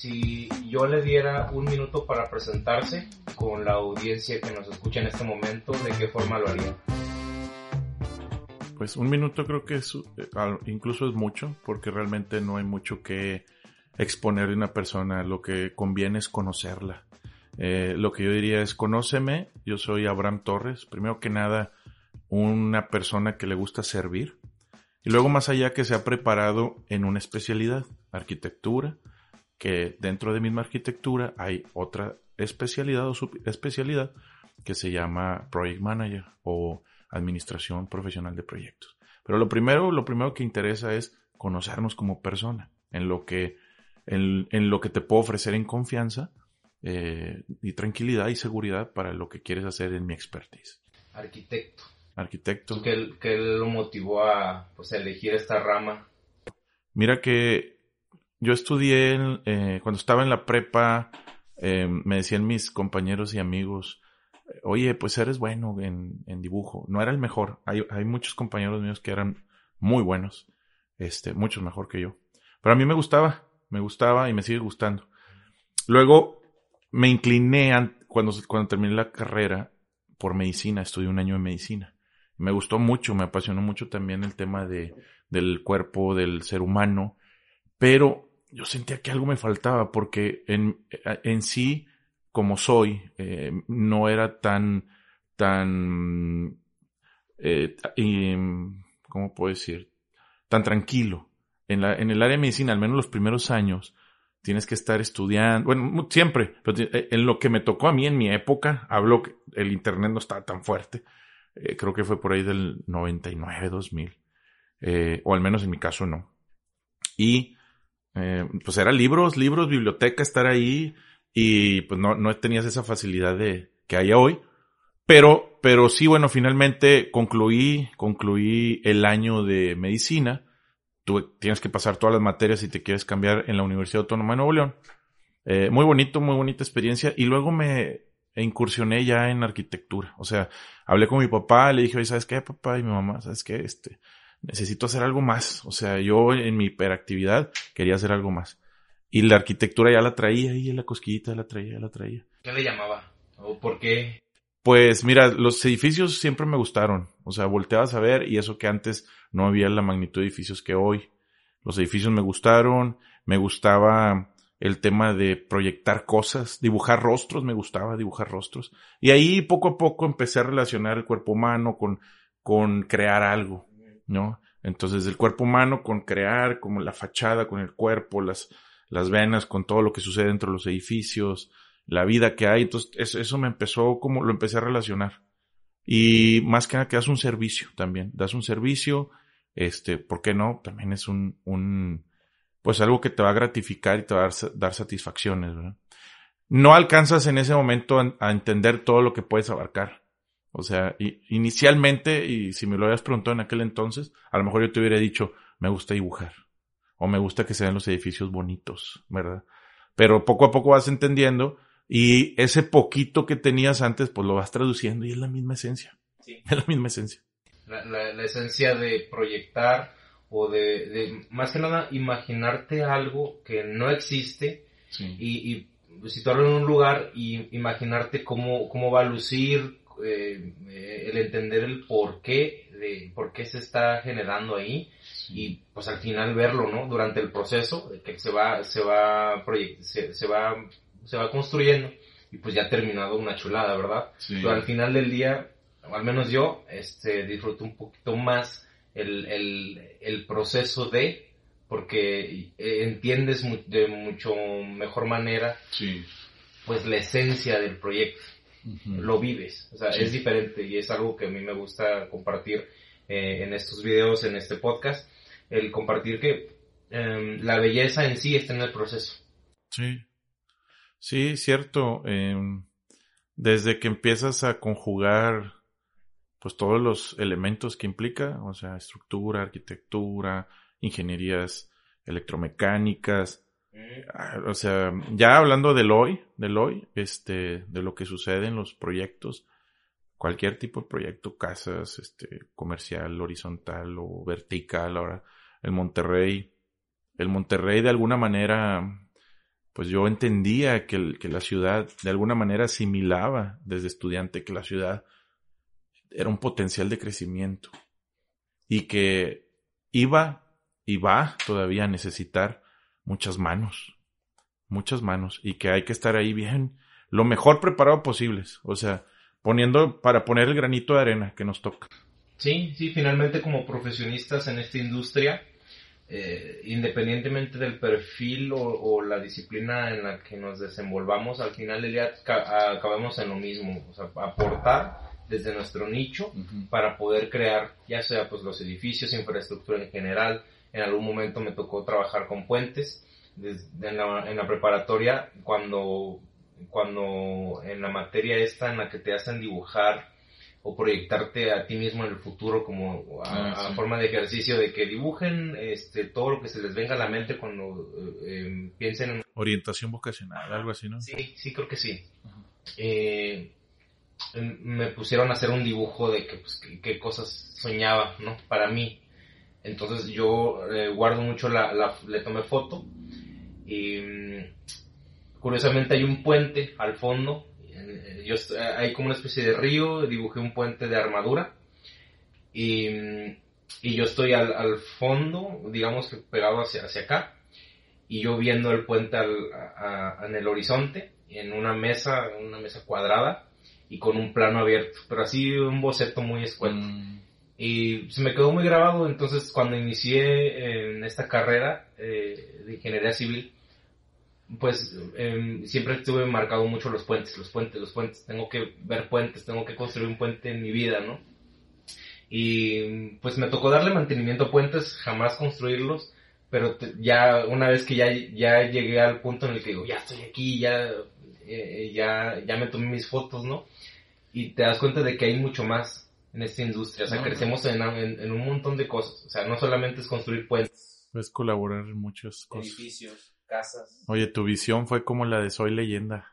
si yo le diera un minuto para presentarse con la audiencia que nos escucha en este momento, ¿de qué forma lo haría? Pues un minuto creo que es, eh, incluso es mucho, porque realmente no hay mucho que exponer de una persona. Lo que conviene es conocerla. Eh, lo que yo diría es, conóceme, yo soy Abraham Torres. Primero que nada, una persona que le gusta servir. Y luego más allá que se ha preparado en una especialidad, arquitectura, que dentro de misma arquitectura hay otra especialidad o subespecialidad que se llama Project Manager o Administración Profesional de Proyectos. Pero lo primero, lo primero que interesa es conocernos como persona, en lo que, en, lo que te puedo ofrecer en confianza eh, y tranquilidad y seguridad para lo que quieres hacer en mi expertise. Arquitecto. Arquitecto. ¿Qué, qué lo motivó a pues, elegir esta rama? Mira que yo estudié eh, cuando estaba en la prepa, eh, me decían mis compañeros y amigos, oye, pues eres bueno en, dibujo. No era el mejor. Hay, hay, muchos compañeros míos que eran muy buenos, este, muchos mejor que yo. Pero a mí me gustaba, me gustaba y me sigue gustando. Luego me incliné cuando, cuando terminé la carrera por medicina, estudié un año de medicina. Me gustó mucho, me apasionó mucho también el tema de, del cuerpo, del ser humano, pero yo sentía que algo me faltaba porque en, en sí, como soy, eh, no era tan, tan, eh, ¿cómo puedo decir? Tan tranquilo. En, la, en el área de medicina, al menos los primeros años, tienes que estar estudiando, bueno, siempre, pero eh, en lo que me tocó a mí en mi época, hablo que el internet no estaba tan fuerte, creo que fue por ahí del 99, 2000, o al menos en mi caso no. Y eh, pues era libros, libros, biblioteca, estar ahí y pues no, no tenías esa facilidad de que hay hoy. Pero, pero sí, bueno, finalmente concluí, concluí el año de medicina. Tú tienes que pasar todas las materias si te quieres cambiar en la Universidad Autónoma de Nuevo León. Eh, muy bonito, muy bonita experiencia. Y luego me incursioné ya en arquitectura. O sea, hablé con mi papá, le dije, oye, ¿sabes qué, papá? Y mi mamá, ¿sabes qué? Este, necesito hacer algo más. O sea, yo en mi hiperactividad quería hacer algo más. Y la arquitectura ya la traía y la cosquillita la traía, la traía. ¿Qué le llamaba? ¿O por qué? Pues mira, los edificios siempre me gustaron. O sea, volteabas a ver y eso que antes no había la magnitud de edificios que hoy. Los edificios me gustaron, me gustaba el tema de proyectar cosas, dibujar rostros, me gustaba dibujar rostros. Y ahí poco a poco empecé a relacionar el cuerpo humano con, con crear algo. ¿No? Entonces, el cuerpo humano con crear, como la fachada con el cuerpo, las, las venas con todo lo que sucede dentro de los edificios, la vida que hay. Entonces, eso, me empezó como lo empecé a relacionar. Y más que nada que das un servicio también. Das un servicio, este, ¿por qué no? También es un, un, pues algo que te va a gratificar y te va a dar, satisfacciones. No alcanzas en ese momento a entender todo lo que puedes abarcar o sea, inicialmente, y si me lo habías preguntado en aquel entonces, a lo mejor yo te hubiera dicho, me gusta dibujar. O me gusta que sean los edificios bonitos, ¿verdad? Pero poco a poco vas entendiendo y ese poquito que tenías antes, pues lo vas traduciendo y es la misma esencia. Sí. Es la misma esencia. La, la, esencia de proyectar o de, de, más que nada, imaginarte algo que no existe y, y situarlo en un lugar y imaginarte cómo, cómo va a lucir, eh, el entender el por qué, de por qué se está generando ahí y pues al final verlo, ¿no? Durante el proceso que se va, se va, se, se va, se va construyendo y pues ya ha terminado una chulada, ¿verdad? Pero al final del día, al menos yo, este, disfruto un poquito más el, el, el proceso de, porque entiendes de mucho mejor manera, pues la esencia del proyecto lo vives. O sea, es diferente y es algo que a mí me gusta compartir eh, en estos videos, en este podcast, el compartir que em, la belleza en sí está en el proceso. Sí, sí, cierto. Em, desde que empiezas a conjugar pues todos los elementos que implica, o sea, estructura, arquitectura, ingenierías electromecánicas, o sea, ya hablando del hoy, del hoy, este, de lo que sucede en los proyectos, cualquier tipo de proyecto, casas, este, comercial, horizontal o vertical, ahora, el Monterrey, el Monterrey de alguna manera pues yo entendía que, que la ciudad de alguna manera asimilaba desde estudiante que la ciudad era un potencial de crecimiento y que iba y va todavía a necesitar muchas manos, muchas manos y que hay que estar ahí bien, lo mejor preparado posibles, o sea, poniendo para poner el granito de arena que nos toca. Sí, sí, finalmente como profesionistas en esta industria, eh, independientemente del perfil o, la disciplina en la que nos desenvolvamos, al final del día acabamos en lo mismo, o sea, aportar desde nuestro nicho para poder crear ya sea pues los edificios, infraestructura en general. En algún momento me tocó trabajar con puentes en, la, en la preparatoria cuando cuando en la materia esta en la que te hacen dibujar o proyectarte a ti mismo en el futuro como a, ah, forma de ejercicio de que dibujen este todo lo que se les venga a la mente cuando eh, em, piensen en orientación vocacional algo así no sí sí creo que sí. Eh, em, me pusieron a hacer un dibujo de que pues, qué cosas soñaba no para mí entonces yo eh, guardo mucho la, la, le tomé foto y mm, curiosamente hay un puente al fondo yo, hay como una especie de río, dibujé un puente de armadura y, y yo estoy al, al, fondo, digamos que pegado hacia, hacia acá, y yo viendo el puente al, en el horizonte, en una mesa, una mesa cuadrada y con un plano abierto, pero así un boceto muy escueto. Mm. Y se me quedó muy grabado, entonces cuando inicié en esta carrera eh, de ingeniería civil, pues em, siempre estuve marcado mucho los puentes, los puentes, los puentes. Tengo que ver puentes, tengo que construir un puente en mi vida, ¿no? Y pues me tocó darle mantenimiento a puentes, jamás construirlos, pero ya una vez que ya, ya llegué al punto en el que digo, ya estoy aquí, ya, eh, ya, ya me tomé mis fotos, ¿no? Y te das cuenta de que hay mucho más en esta industria, o sea, crecemos en, en, un montón de cosas, o sea, no solamente es construir puentes. Es colaborar en muchas cosas. Edificios casas. Oye, tu visión fue como la de Soy Leyenda.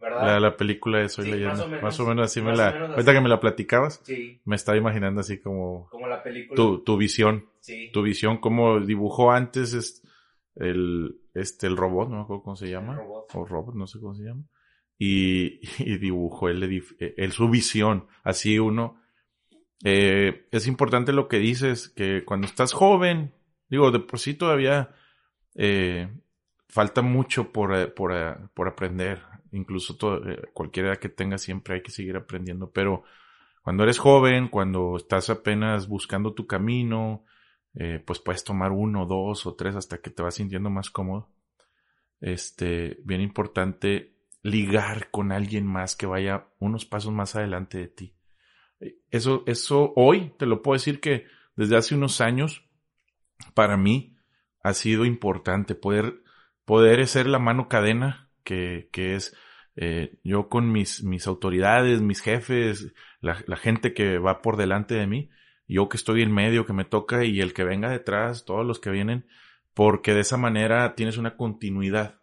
¿Verdad? La, película de Soy Leyenda. Más o, menos, así me la. ahorita que me la platicabas, me estaba imaginando así como. Como la película. Tu, tu visión. Sí. Tu visión, como dibujó antes es el, este, el robot, no me acuerdo cómo se llama. El robot. O robot, no sé cómo se llama. Y, y dibujó el, el, su visión. Así uno. Eh, es importante lo que dices, que cuando estás joven, digo, de por sí todavía eh, falta mucho por, eh, por, eh, por aprender. Incluso eh, cualquiera que tenga siempre hay que seguir aprendiendo. Pero cuando eres joven, cuando estás apenas buscando tu camino, pues puedes tomar uno, dos o tres hasta que te vas sintiendo más cómodo. Este, bien importante ligar con alguien más que vaya unos pasos más adelante de ti. Eso, eso hoy te lo puedo decir que desde hace unos años, para mí, ha sido importante poder poder ser la mano cadena que, que es eh, yo con mis, mis autoridades, mis jefes, la, la, gente que va por delante de mí, yo que estoy en medio, que me toca y el que venga detrás, todos los que vienen, porque de esa manera tienes una continuidad.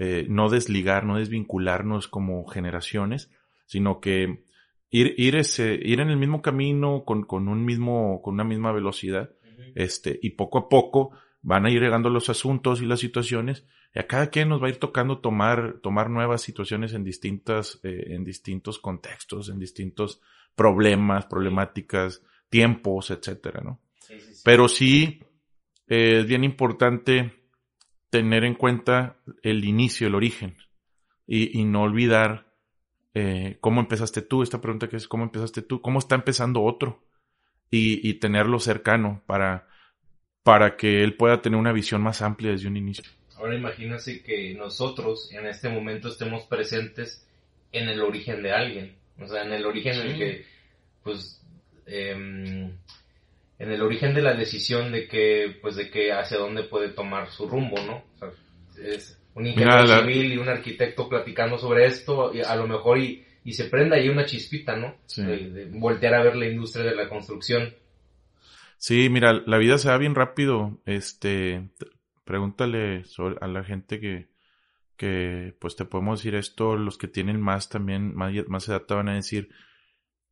Eh, no desligar, no desvincularnos como generaciones, sino que ir, ir, ese, ir en el mismo camino, con, con un mismo, con una misma velocidad, este, y poco a poco van a ir llegando los asuntos y las situaciones y a cada quien nos va a ir tocando tomar, tomar nuevas situaciones en distintas, eh, en distintos contextos, en distintos problemas, problemáticas, tiempos, etcétera, ¿no? Pero sí eh, es bien importante tener en cuenta el inicio, el origen y, y no olvidar eh, cómo empezaste tú, esta pregunta que es cómo empezaste tú, cómo está empezando otro y, y tenerlo cercano para para que él pueda tener una visión más amplia desde un inicio. Ahora imagínense que nosotros en este momento estemos presentes en el origen de alguien, o sea, en el origen en el que, pues, em, en el origen de la decisión de que, pues, de que hacia dónde puede tomar su rumbo, ¿no? O sea, es un ingeniero civil y un arquitecto platicando sobre esto, y a lo mejor y, y se prenda ahí una chispita, ¿no? de voltear a ver la industria de la construcción Sí, mira, la vida se va bien rápido. Este, pregúntale a la gente que, que, pues te podemos decir esto, los que tienen más también, más, más edad te van a decir,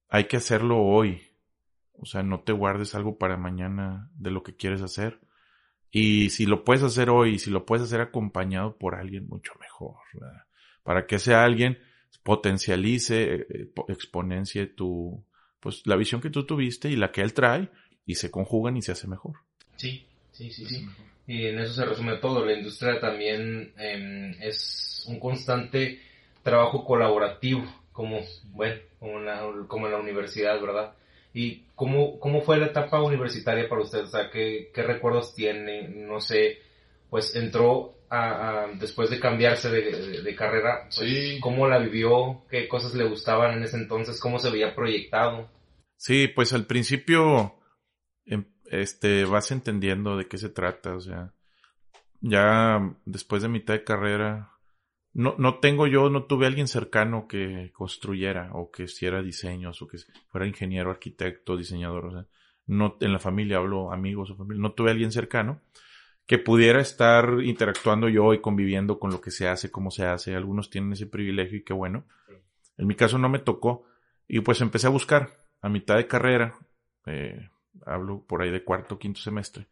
hay que hacerlo hoy. O sea, no te guardes algo para mañana de lo que quieres hacer. Y si lo puedes hacer hoy, si lo puedes hacer acompañado por alguien, mucho mejor. Para que sea alguien potencialice, eh, eh, exponencie tu, pues la visión que tú tuviste y la que él trae y se conjugan y se hace mejor. Sí, sí, sí, sí. Y en eso se resume todo. La industria también em, es un constante trabajo colaborativo, como, bueno, como, en la universidad, ¿verdad? ¿Y cómo, cómo fue la etapa universitaria para usted? O sea, ¿qué, qué recuerdos tiene? No sé, pues entró a, después de cambiarse de, carrera, pues, ¿cómo la vivió? ¿Qué cosas le gustaban en ese entonces? ¿Cómo se veía proyectado? Sí, pues al principio em, este, vas entendiendo de qué se trata, o sea, ya después de mitad de carrera, no, no tengo yo, no tuve alguien cercano que construyera o que hiciera diseños o que fuera ingeniero, arquitecto, diseñador, o sea, no, en la familia hablo amigos o familia, no tuve alguien cercano que pudiera estar interactuando yo y conviviendo con lo que se hace, cómo se hace. Algunos tienen ese privilegio y qué bueno. En mi caso no me tocó y pues empecé a buscar a mitad de carrera, eh, hablo por ahí de cuarto, quinto semestre.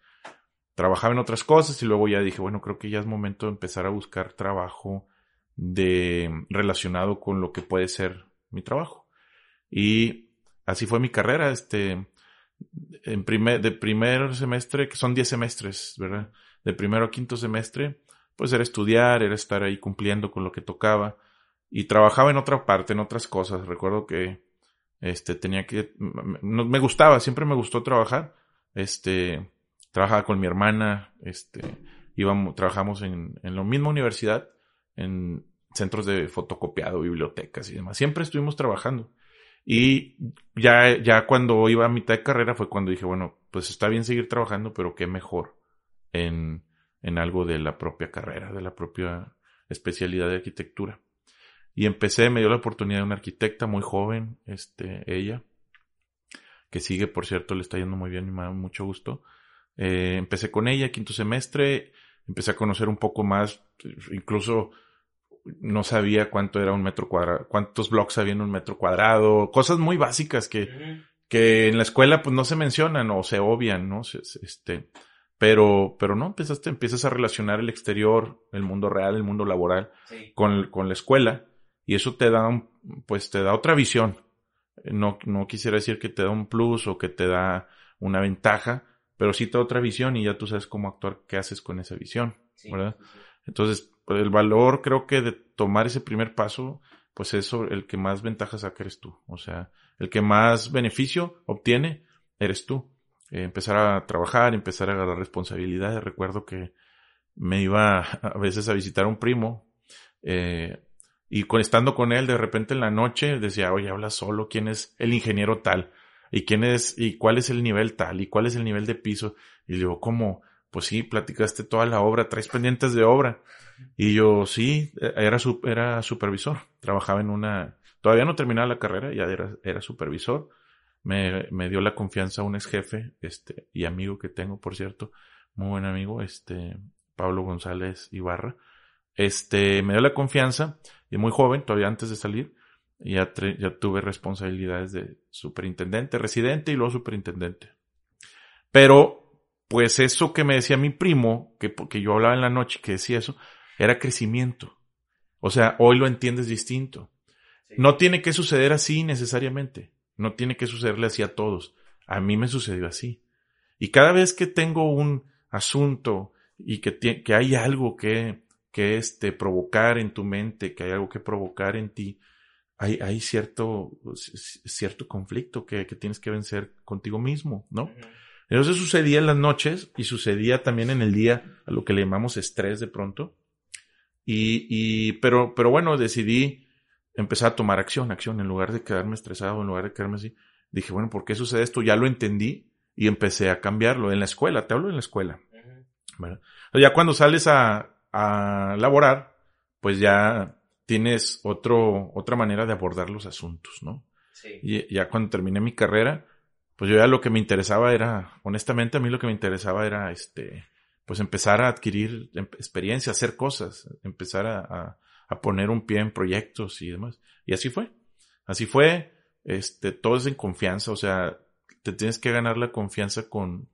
Trabajaba en otras cosas y luego ya dije, bueno, creo que ya es momento de empezar a buscar trabajo de relacionado con lo que puede ser mi trabajo. Y así fue mi carrera, este, en primer, de primer semestre, que son 10 semestres, ¿verdad? De primero a quinto semestre, pues era estudiar, era estar ahí cumpliendo con lo que tocaba. Y trabajaba en otra parte, en otras cosas. Recuerdo que este tenía que no, me gustaba, siempre me gustó trabajar. Este trabajaba con mi hermana, este íbamos trabajamos en en la misma universidad en centros de fotocopiado, bibliotecas y demás. Siempre estuvimos trabajando. Y ya, ya cuando iba a mitad de carrera fue cuando dije, bueno, pues está bien seguir trabajando, pero qué mejor en, en algo de la propia carrera, de la propia especialidad de arquitectura. Y empecé, me dio la oportunidad de una arquitecta muy joven, este, ella, que sigue, por cierto, le está yendo muy bien y me da mucho gusto. Eh, empecé con ella, quinto semestre, empecé a conocer un poco más, incluso no sabía cuánto era un metro cuadrado, cuántos blocks había en un metro cuadrado, cosas muy básicas que, que en la escuela pues no se mencionan o se obvian, ¿no? Este, pero, pero no, empezaste, empiezas a relacionar el exterior, el mundo real, el mundo laboral con, con la escuela y eso te da un, pues te da otra visión. No, no quisiera decir que te da un plus o que te da una ventaja, pero sí te da otra visión y ya tú sabes cómo actuar, qué haces con esa visión, ¿verdad? Entonces, el valor creo que de tomar ese primer paso, pues es el que más ventaja saca eres tú. O sea, el que más beneficio obtiene eres tú. Eh, empezar a trabajar, empezar a agarrar responsabilidades. Recuerdo que me iba a veces a visitar a un primo eh, y estando con él de repente en la noche decía, oye, habla solo, ¿quién es el ingeniero tal? ¿Y quién es, y cuál es el nivel tal? ¿Y cuál es el nivel de piso? Y digo, ¿cómo? Pues sí, platicaste toda la obra, traes pendientes de obra. Y yo, sí, era, era supervisor. Trabajaba en una, todavía no terminaba la carrera, ya era, era supervisor. Me, me, dio la confianza un ex jefe, este, y amigo que tengo, por cierto, muy buen amigo, este, Pablo González Ibarra. Este, me dio la confianza, y muy joven, todavía antes de salir, ya, ya tuve responsabilidades de superintendente, residente y luego superintendente. Pero, pues eso que me decía mi primo, que, que yo hablaba en la noche, que decía eso, era crecimiento. O sea, hoy lo entiendes distinto. No tiene que suceder así necesariamente. No tiene que sucederle así a todos. A mí me sucedió así. Y cada vez que tengo un asunto y que, que hay algo que, que este, provocar en tu mente, que hay algo que provocar en ti, hay, hay cierto, cierto conflicto que, que tienes que vencer contigo mismo, ¿no? Entonces sucedía en las noches y sucedía también en el día a lo que le llamamos estrés de pronto. Y, y, pero, pero bueno, decidí empezar a tomar acción, acción, en lugar de quedarme estresado, en lugar de quedarme así. Dije, bueno, ¿por qué sucede esto? Ya lo entendí y empecé a cambiarlo en la escuela, te hablo en la escuela. Ya cuando sales a, a laborar, pues ya tienes otro, otra manera de abordar los asuntos, ¿no? Sí. Y ya cuando terminé mi carrera, pues yo ya lo que me interesaba era, honestamente a mí lo que me interesaba era este, pues empezar a adquirir em, experiencia, hacer cosas, empezar a, a, poner un pie en proyectos y demás. Y así fue. Así fue. Este, todo es en confianza, o sea, te tienes que ganar la confianza con,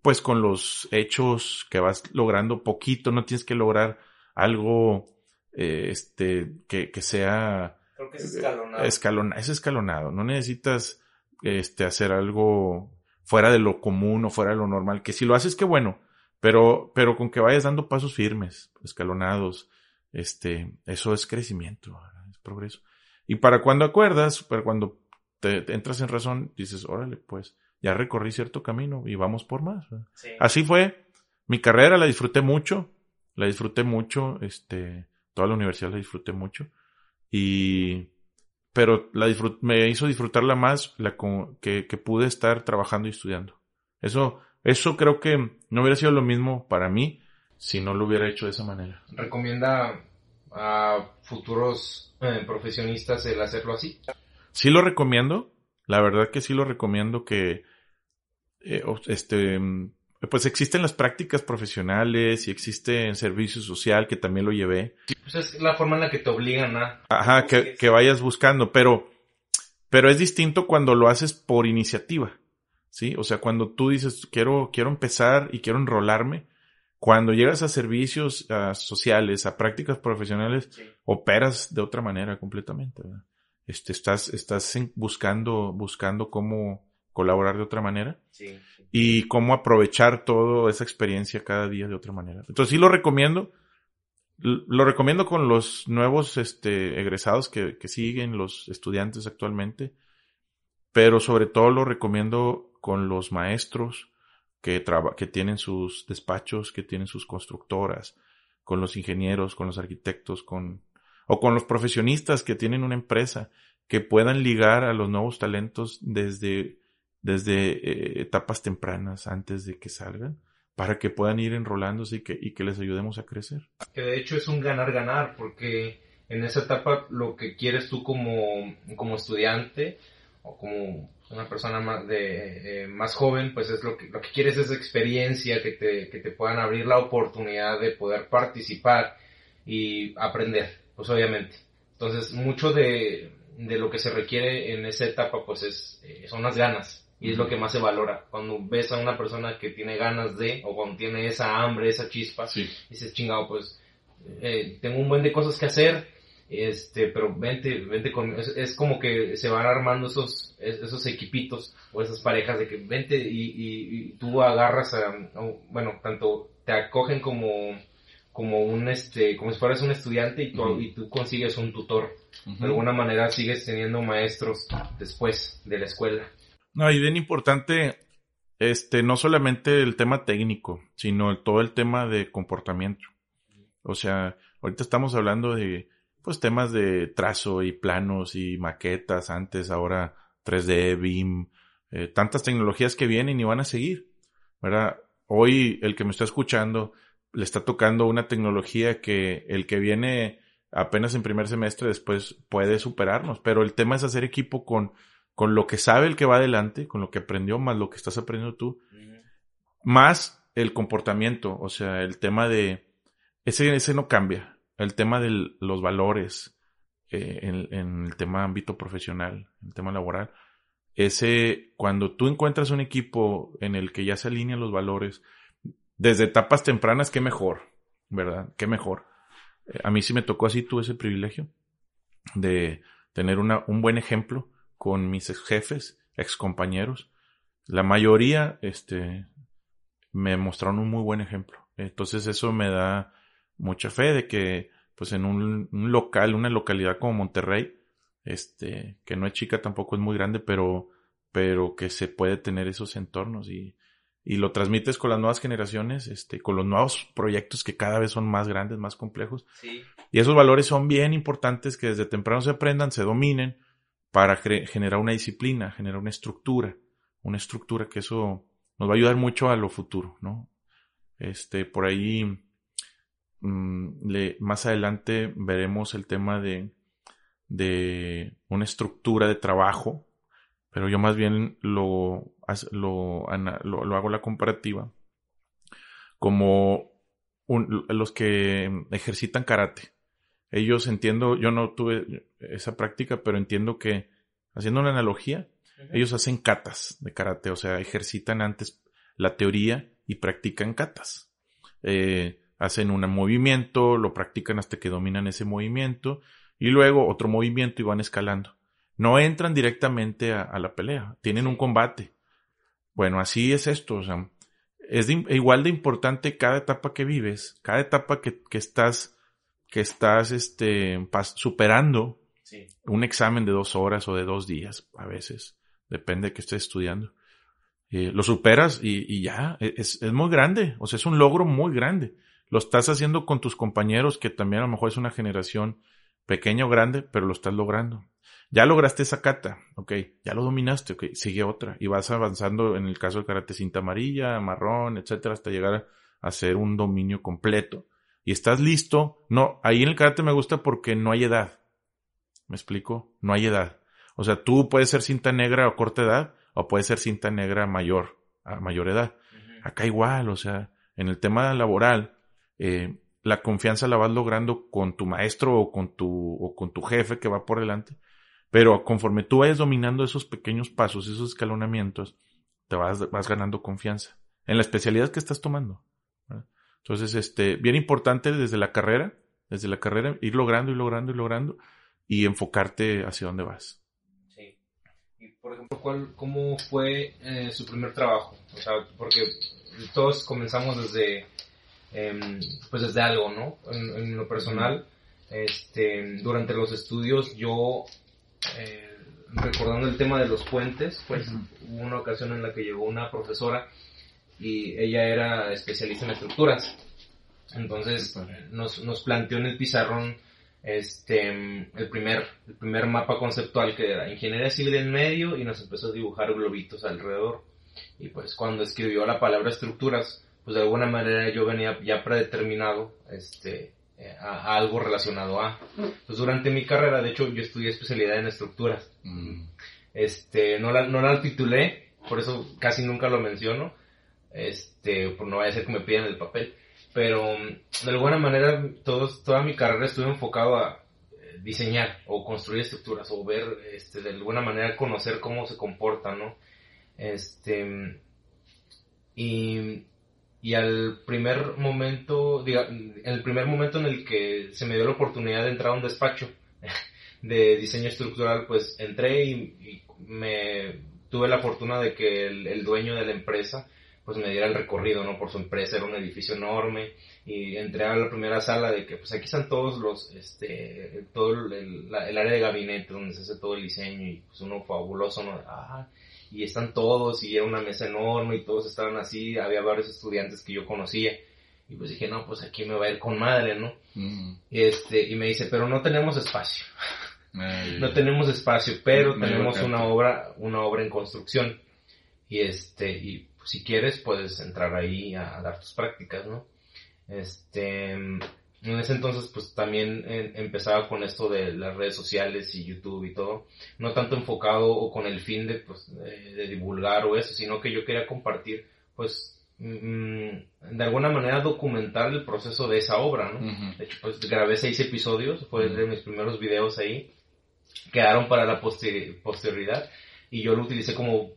pues con los hechos que vas logrando poquito, no tienes que lograr algo eh, este que, que sea Creo que es escalonado. escalona- es escalonado, no necesitas este hacer algo fuera de lo común o fuera de lo normal, que si lo haces qué bueno, pero pero con que vayas dando pasos firmes, escalonados, este eso es crecimiento, es progreso. Y para cuando acuerdas, para cuando te, te entras en razón, dices, órale, pues ya recorrí cierto camino y vamos por más. Así fue. Mi carrera la disfruté mucho. La disfruté mucho. Este, toda la universidad la disfruté mucho. Y, pero la disfrut- me hizo disfrutarla más la que, que pude estar trabajando y estudiando. Eso, eso creo que no hubiera sido lo mismo para mí si no lo hubiera hecho de esa manera. ¿Recomienda a futuros eh, profesionistas el hacerlo así? Sí lo recomiendo. La verdad que sí lo recomiendo que, eh, este, mm, pues existen las prácticas profesionales y existe en servicio social que también lo llevé. Pues es la forma en la que te obligan a... Ajá, que, que vayas buscando, pero, pero es distinto cuando lo haces por iniciativa, ¿sí? O sea, cuando tú dices, quiero, quiero empezar y quiero enrolarme, cuando llegas a servicios sociales, a prácticas profesionales, Sí. operas de otra manera completamente, ¿verdad? Este, estás, estás buscando, buscando cómo colaborar de otra manera Sí. y cómo aprovechar toda esa experiencia cada día de otra manera. Entonces sí lo recomiendo. Lo recomiendo con los nuevos este, egresados que, que siguen, los estudiantes actualmente, pero sobre todo lo recomiendo con los maestros que, que tienen sus despachos, que tienen sus constructoras, con los ingenieros, con los arquitectos, con, o con los profesionistas que tienen una empresa, que puedan ligar a los nuevos talentos desde desde eh, etapas tempranas antes de que salgan para que puedan ir enrolándose y que, y que les ayudemos a crecer. Que de hecho es un ganar-ganar, porque en esa etapa lo que quieres tú como, como estudiante o como una persona más, de, eh, más joven, pues es lo que, lo que quieres es experiencia, que te, que te puedan abrir la oportunidad de poder participar y aprender, pues obviamente. Entonces, mucho de, de lo que se requiere en esa etapa, pues es, eh, son las ganas. Y es lo que más se valora. Cuando ves a una persona que tiene ganas de, o cuando tiene esa hambre, esa chispa, Sí. dices, chingado, pues eh, tengo un buen de cosas que hacer, este, pero vente, vente con, es, es como que se van armando esos, es- esos equipitos o esas parejas de que vente y, y- y tú agarras a, bueno, tanto te acogen como, como un, este, como si fueras un estudiante y tú, y tú consigues un tutor. De alguna manera sigues teniendo maestros después de la escuela. No, y bien importante, este, no solamente el tema técnico, sino todo el tema de comportamiento. O sea, ahorita estamos hablando de, pues, temas de trazo y planos y maquetas antes, ahora 3D, BIM, eh, tantas tecnologías que vienen y van a seguir, ¿verdad? Hoy el que me está escuchando le está tocando una tecnología que el que viene apenas en primer semestre después puede superarnos, pero el tema es hacer equipo con, con lo que sabe el que va adelante, con lo que aprendió, más lo que estás aprendiendo tú, más el comportamiento, o sea, el tema de, ese, ese no cambia, el tema de los valores eh, en, en el tema ámbito profesional, en el tema laboral, ese, cuando tú encuentras un equipo en el que ya se alinean los valores, desde etapas tempranas, qué mejor, ¿verdad? Qué mejor. Eh, A mí sí me tocó así, tuve ese privilegio de tener una, un buen ejemplo con mis ex jefes, ex compañeros. La mayoría, este, me mostraron un muy buen ejemplo. Entonces eso me da mucha fe de que, pues en un, un local, una localidad como Monterrey, este, que no es chica tampoco es muy grande, pero, pero que se puede tener esos entornos y, y lo transmites con las nuevas generaciones, este, con los nuevos proyectos que cada vez son más grandes, más complejos. Sí. Y esos valores son bien importantes que desde temprano se aprendan, se dominen para generar una disciplina, generar una estructura, una estructura que eso nos va a ayudar mucho a lo futuro, ¿no? Este, por ahí, mm, le, más adelante veremos el tema de, de una estructura de trabajo, pero yo más bien lo, lo, lo, lo hago la comparativa como un- los que ejercitan karate. Ellos entiendo, yo no tuve esa práctica, pero entiendo que, haciendo una analogía, ellos hacen katas de karate, o sea, ejercitan antes la teoría y practican catas. Eh, hacen un movimiento, lo practican hasta que dominan ese movimiento y luego otro movimiento y van escalando. No entran directamente a, la pelea, tienen un combate. Bueno, así es esto, o sea, es igual de importante cada etapa que vives, cada etapa que, que estás, que estás este, superando un examen de dos horas o de dos días, a veces, depende de que estés estudiando. Eh, lo superas y, ya, e, es, es, muy grande, o sea, es un logro muy grande. Lo estás haciendo con tus compañeros, que también a lo mejor es una generación pequeña o grande, pero lo estás logrando. Ya lograste esa kata, ok, ya lo dominaste, ok, sigue otra. Y vas avanzando en el caso del karate cinta amarilla, marrón, etcétera, hasta llegar a hacer un dominio completo. Y estás listo. No, ahí en el karate me gusta porque no hay edad. ¿Me explico? No hay edad. O sea, tú puedes ser cinta negra a corta edad o puedes ser cinta negra mayor, a mayor edad. Acá igual, o sea, en el tema laboral, eh, la confianza la vas logrando con tu maestro o con tu, o con tu jefe que va por delante. Pero conforme tú vayas dominando esos pequeños pasos, esos escalonamientos, te vas, vas ganando confianza en la especialidad que estás tomando. Entonces, este, bien importante desde la carrera, desde la carrera, ir logrando y logrando y logrando y enfocarte hacia dónde vas. Sí. Y, por ejemplo, ¿cuál, ¿cómo fue eh, su primer trabajo? O sea, porque todos comenzamos desde, em, pues desde algo, ¿no? En, lo personal, este, durante los estudios yo, eh, recordando el tema de los puentes, pues hubo una ocasión en la que llegó una profesora y ella era especialista en estructuras. Entonces nos, nos planteó en el pizarrón este, el primer, el primer mapa conceptual que era ingeniería civil en medio y nos empezó a dibujar globitos alrededor. Y pues cuando escribió la palabra estructuras, pues de alguna manera yo venía ya predeterminado este, eh, a, algo relacionado a. Pues durante mi carrera, de hecho, yo estudié especialidad en estructuras. Mm. Este, no la, no la titulé, por eso casi nunca lo menciono, este, por no vaya a ser que me pidan el papel pero de alguna manera todos, toda mi carrera estuve enfocado a eh, diseñar o construir estructuras o ver, este, de alguna manera conocer cómo se comportan, ¿no? Este, y, y al primer momento, diga, el primer momento en el que se me dio la oportunidad de entrar a un despacho de diseño estructural, pues entré y, me tuve la fortuna de que el dueño de la empresa pues me diera el recorrido, ¿no? Por su empresa, era un edificio enorme, y entré a la primera sala de que, pues aquí están todos los, este, todo el, área de gabinete donde se hace todo el diseño, y pues uno fabuloso, ¿no? Ah, y están todos, y era una mesa enorme, y todos estaban así, había varios estudiantes que yo conocía, y pues dije, no, pues aquí me va a ir con madre, ¿no? Mm. Este, y me dice, pero no tenemos espacio. no tenemos espacio, pero tenemos una obra, una obra en construcción. Y este, y pues, si quieres puedes entrar ahí a, dar tus prácticas, ¿no? Este, en ese entonces pues también empezaba con esto de las redes sociales y YouTube y todo, no tanto enfocado o con el fin de, pues, de, divulgar o eso, sino que yo quería compartir pues mm, de alguna manera documentar el proceso de esa obra, ¿no? De hecho pues grabé seis episodios, fue de mis primeros videos ahí, quedaron para la posterioridad y yo lo utilicé como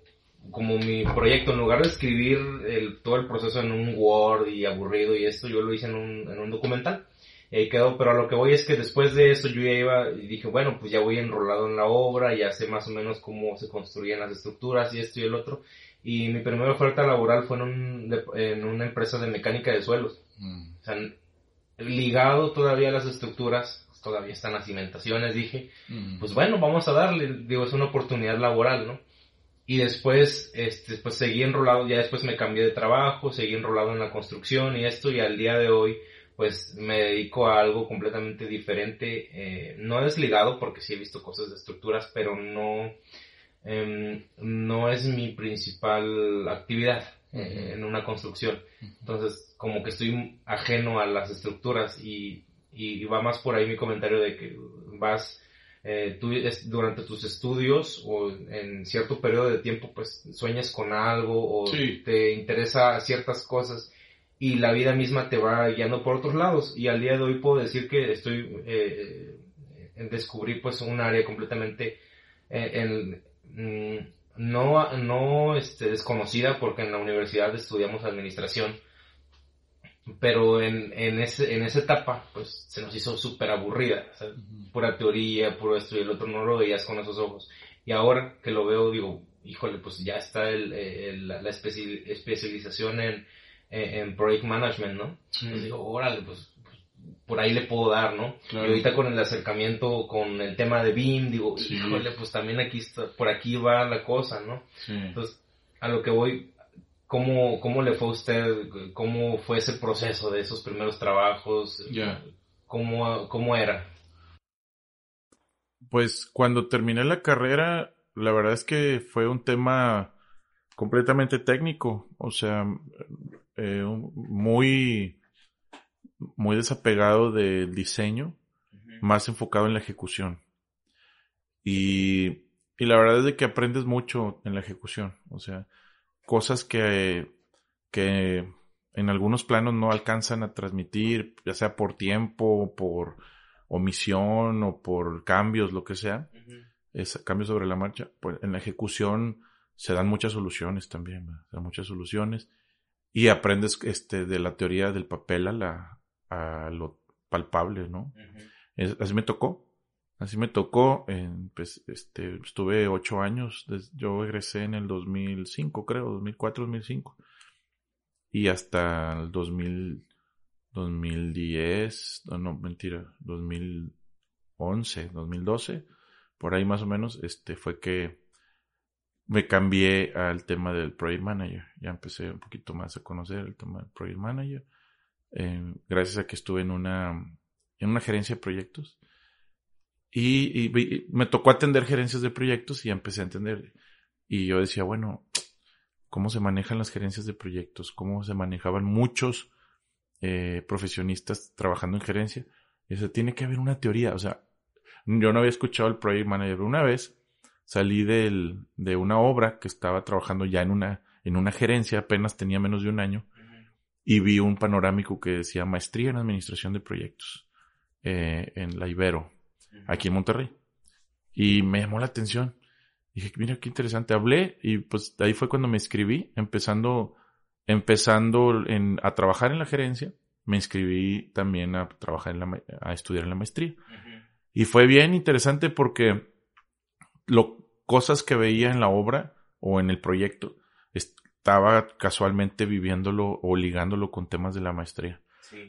como mi proyecto, en lugar de escribir el, todo el proceso en un Word y aburrido y esto, yo lo hice en un, en un documental. Y ahí quedó, pero a lo que voy es que después de eso yo ya iba y dije, bueno, pues ya voy enrolado en la obra, ya sé más o menos cómo se construían las estructuras y esto y el otro. Y mi primera oferta laboral fue en, un, en una empresa de mecánica de suelos. Mm. O sea, ligado todavía a las estructuras, todavía están las cimentaciones, dije, mm. pues bueno, vamos a darle, digo, es una oportunidad laboral, ¿no? Y después, este, pues seguí enrolado, ya después me cambié de trabajo, seguí enrolado en la construcción y esto, y al día de hoy, pues me dedico a algo completamente diferente, eh, no desligado porque sí he visto cosas de estructuras, pero no, em, no es mi principal actividad eh, en una construcción. Entonces, como que estoy ajeno a las estructuras y, y va más por ahí mi comentario de que vas eh, tú durante tus estudios o en cierto periodo de tiempo pues sueñas con algo o te interesa ciertas cosas y la vida misma te va guiando por otros lados. Y al día de hoy puedo decir que estoy eh, en descubrir pues un área completamente eh, en, mm, no, no este, desconocida porque en la universidad estudiamos administración, pero en, en, ese, en esa etapa pues se nos hizo súper aburrida, pura teoría, puro esto y el otro no lo veías con esos ojos. Y ahora que lo veo digo, híjole, pues ya está el, la especialización en, en, Project Management, ¿no? Pues digo, órale, pues por ahí le puedo dar, ¿no? Y ahorita con el acercamiento con el tema de BIM, digo, híjole, pues también aquí está, por aquí va la cosa, ¿no? Entonces, a lo que voy, ¿cómo, ¿cómo le fue a usted? ¿Cómo fue ese proceso de esos primeros trabajos? ¿Cómo, ¿Cómo era? Pues cuando terminé la carrera, la verdad es que fue un tema completamente técnico, o sea, eh, muy muy desapegado del diseño, más enfocado en la ejecución. Y, y, la verdad es de que aprendes mucho en la ejecución. O sea, cosas que, que en algunos planos no alcanzan a transmitir, ya sea por tiempo, por omisión o por cambios, lo que sea, es, cambios sobre la marcha, pues en la ejecución se dan muchas soluciones también, se dan muchas soluciones y aprendes este, de la teoría del papel a la, a lo palpable, ¿no? así me tocó. Así me tocó, pues, este, estuve ocho años, yo egresé en el 2005, creo, 2004, 2005. Y hasta el 2000, 2010, no, no, mentira, 2011, 2012, por ahí más o menos, este, fue que me cambié al tema del Project Manager. Ya empecé un poquito más a conocer el tema del Project Manager. Eh, gracias a que estuve en una, en una gerencia de proyectos. Y, me tocó atender gerencias de proyectos y empecé a entender. Y yo decía, bueno, ¿cómo se manejan las gerencias de proyectos? ¿Cómo se manejaban muchos eh, profesionistas trabajando en gerencia? Y eso tiene que haber una teoría. O sea, yo no había escuchado el Project Manager. Una vez salí del, de una obra que estaba trabajando ya en una, en una gerencia, apenas tenía menos de un año y vi un panorámico que decía maestría en administración de proyectos eh, en la Ibero, aquí en Monterrey. Y me llamó la atención. Dije, mira qué interesante. Hablé y pues ahí fue cuando me inscribí, empezando, empezando en, a trabajar en la gerencia. Me inscribí también a trabajar en la, a estudiar en la maestría. Y fue bien interesante porque lo, cosas que veía en la obra o en el proyecto estaba casualmente viviéndolo o ligándolo con temas de la maestría.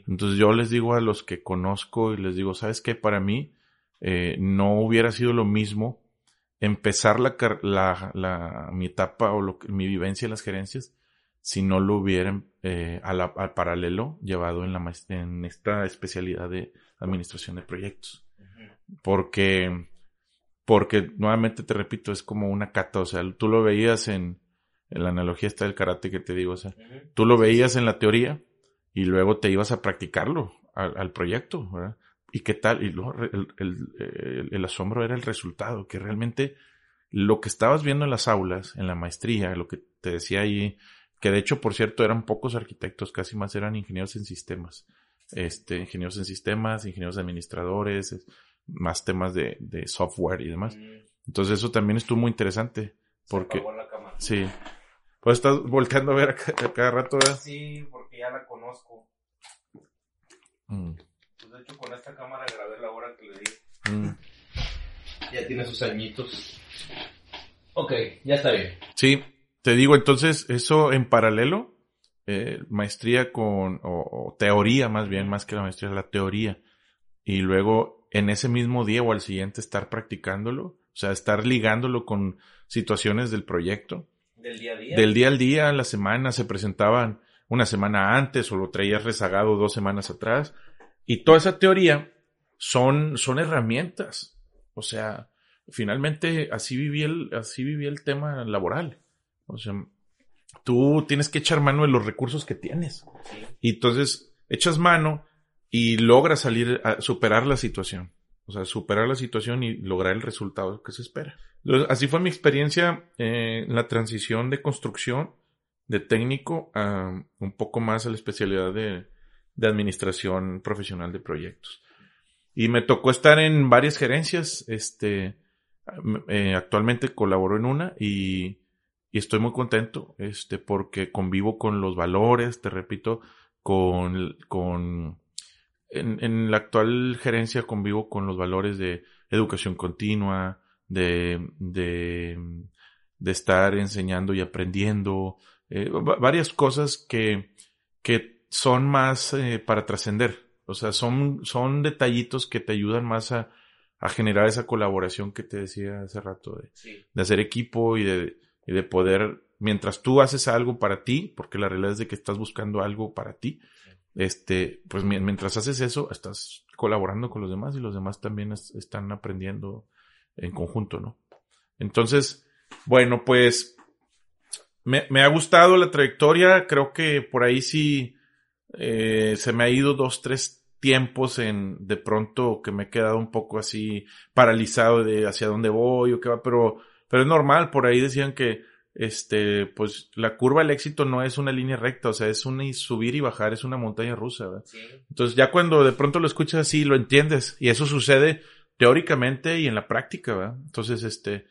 Entonces yo les digo a los que conozco y les digo, ¿sabes qué? Para mí eh, no hubiera sido lo mismo empezar la, la, mi etapa o lo, mi vivencia en las gerencias si no lo hubieran eh, al paralelo llevado en, la, en esta especialidad de administración de proyectos. Porque, porque nuevamente te repito, es como una cata, o sea, tú lo veías en, la analogía está del karate que te digo, o sea, tú lo veías en la teoría y luego te ibas a practicarlo al, proyecto, ¿verdad? ¿Y qué tal? Y luego el, el, asombro era el resultado, que realmente lo que estabas viendo en las aulas, en la maestría, lo que te decía ahí, que de hecho, por cierto, eran pocos arquitectos, casi más eran ingenieros en sistemas, este, ingenieros en sistemas, ingenieros administradores, más temas de, de software y demás. Entonces eso también estuvo muy interesante, porque... Sí, pues estás volteando a ver a cada, rato, ¿verdad? Sí, porque ya la conozco. Mm. Pues de hecho con esta cámara grabé la hora que le di. Mm. Ya tiene sus añitos. Ok, ya está bien. Sí, te digo, entonces, eso en paralelo, eh, maestría con, o, teoría más bien, más que la maestría, la teoría. Y luego en ese mismo día o al siguiente estar practicándolo, o sea, estar ligándolo con situaciones del proyecto del día a día. Del día al día, la semana se presentaban una semana antes o lo traías rezagado dos semanas atrás. Y toda esa teoría son, son herramientas. O sea, finalmente así viví el, así viví el tema laboral. O sea, tú tienes que echar mano de los recursos que tienes. Y entonces echas mano y logras salir a superar la situación. O sea, superar la situación y lograr el resultado que se espera. así fue mi experiencia en la transición de construcción de técnico a un poco más a la especialidad de, de administración profesional de proyectos. Y me tocó estar en varias gerencias, este, Eh, actualmente colaboro en una y, y, estoy muy contento este, porque convivo con los valores, te repito, con, con en, la actual gerencia convivo con los valores de educación continua, de, de, de estar enseñando y aprendiendo, eh, varias cosas que, que son más eh, para trascender. O sea, son, son detallitos que te ayudan más a, a generar esa colaboración que te decía hace rato, de, de hacer equipo y de, y de poder, mientras tú haces algo para ti, porque la realidad es de que estás buscando algo para ti, este, pues mientras haces eso, estás colaborando con los demás y los demás también están aprendiendo en conjunto, ¿no? Entonces, bueno, pues me, me, ha gustado la trayectoria, creo que por ahí sí eh, se me ha ido dos, tres tiempos en de pronto que me he quedado un poco así paralizado de hacia dónde voy o qué va, pero, pero es normal, por ahí decían que este, pues la curva del éxito no es una línea recta, o sea, es un subir y bajar, es una montaña rusa, ¿verdad? Entonces ya cuando de pronto lo escuchas así, lo entiendes, y eso sucede teóricamente y en la práctica, ¿verdad? Entonces, este,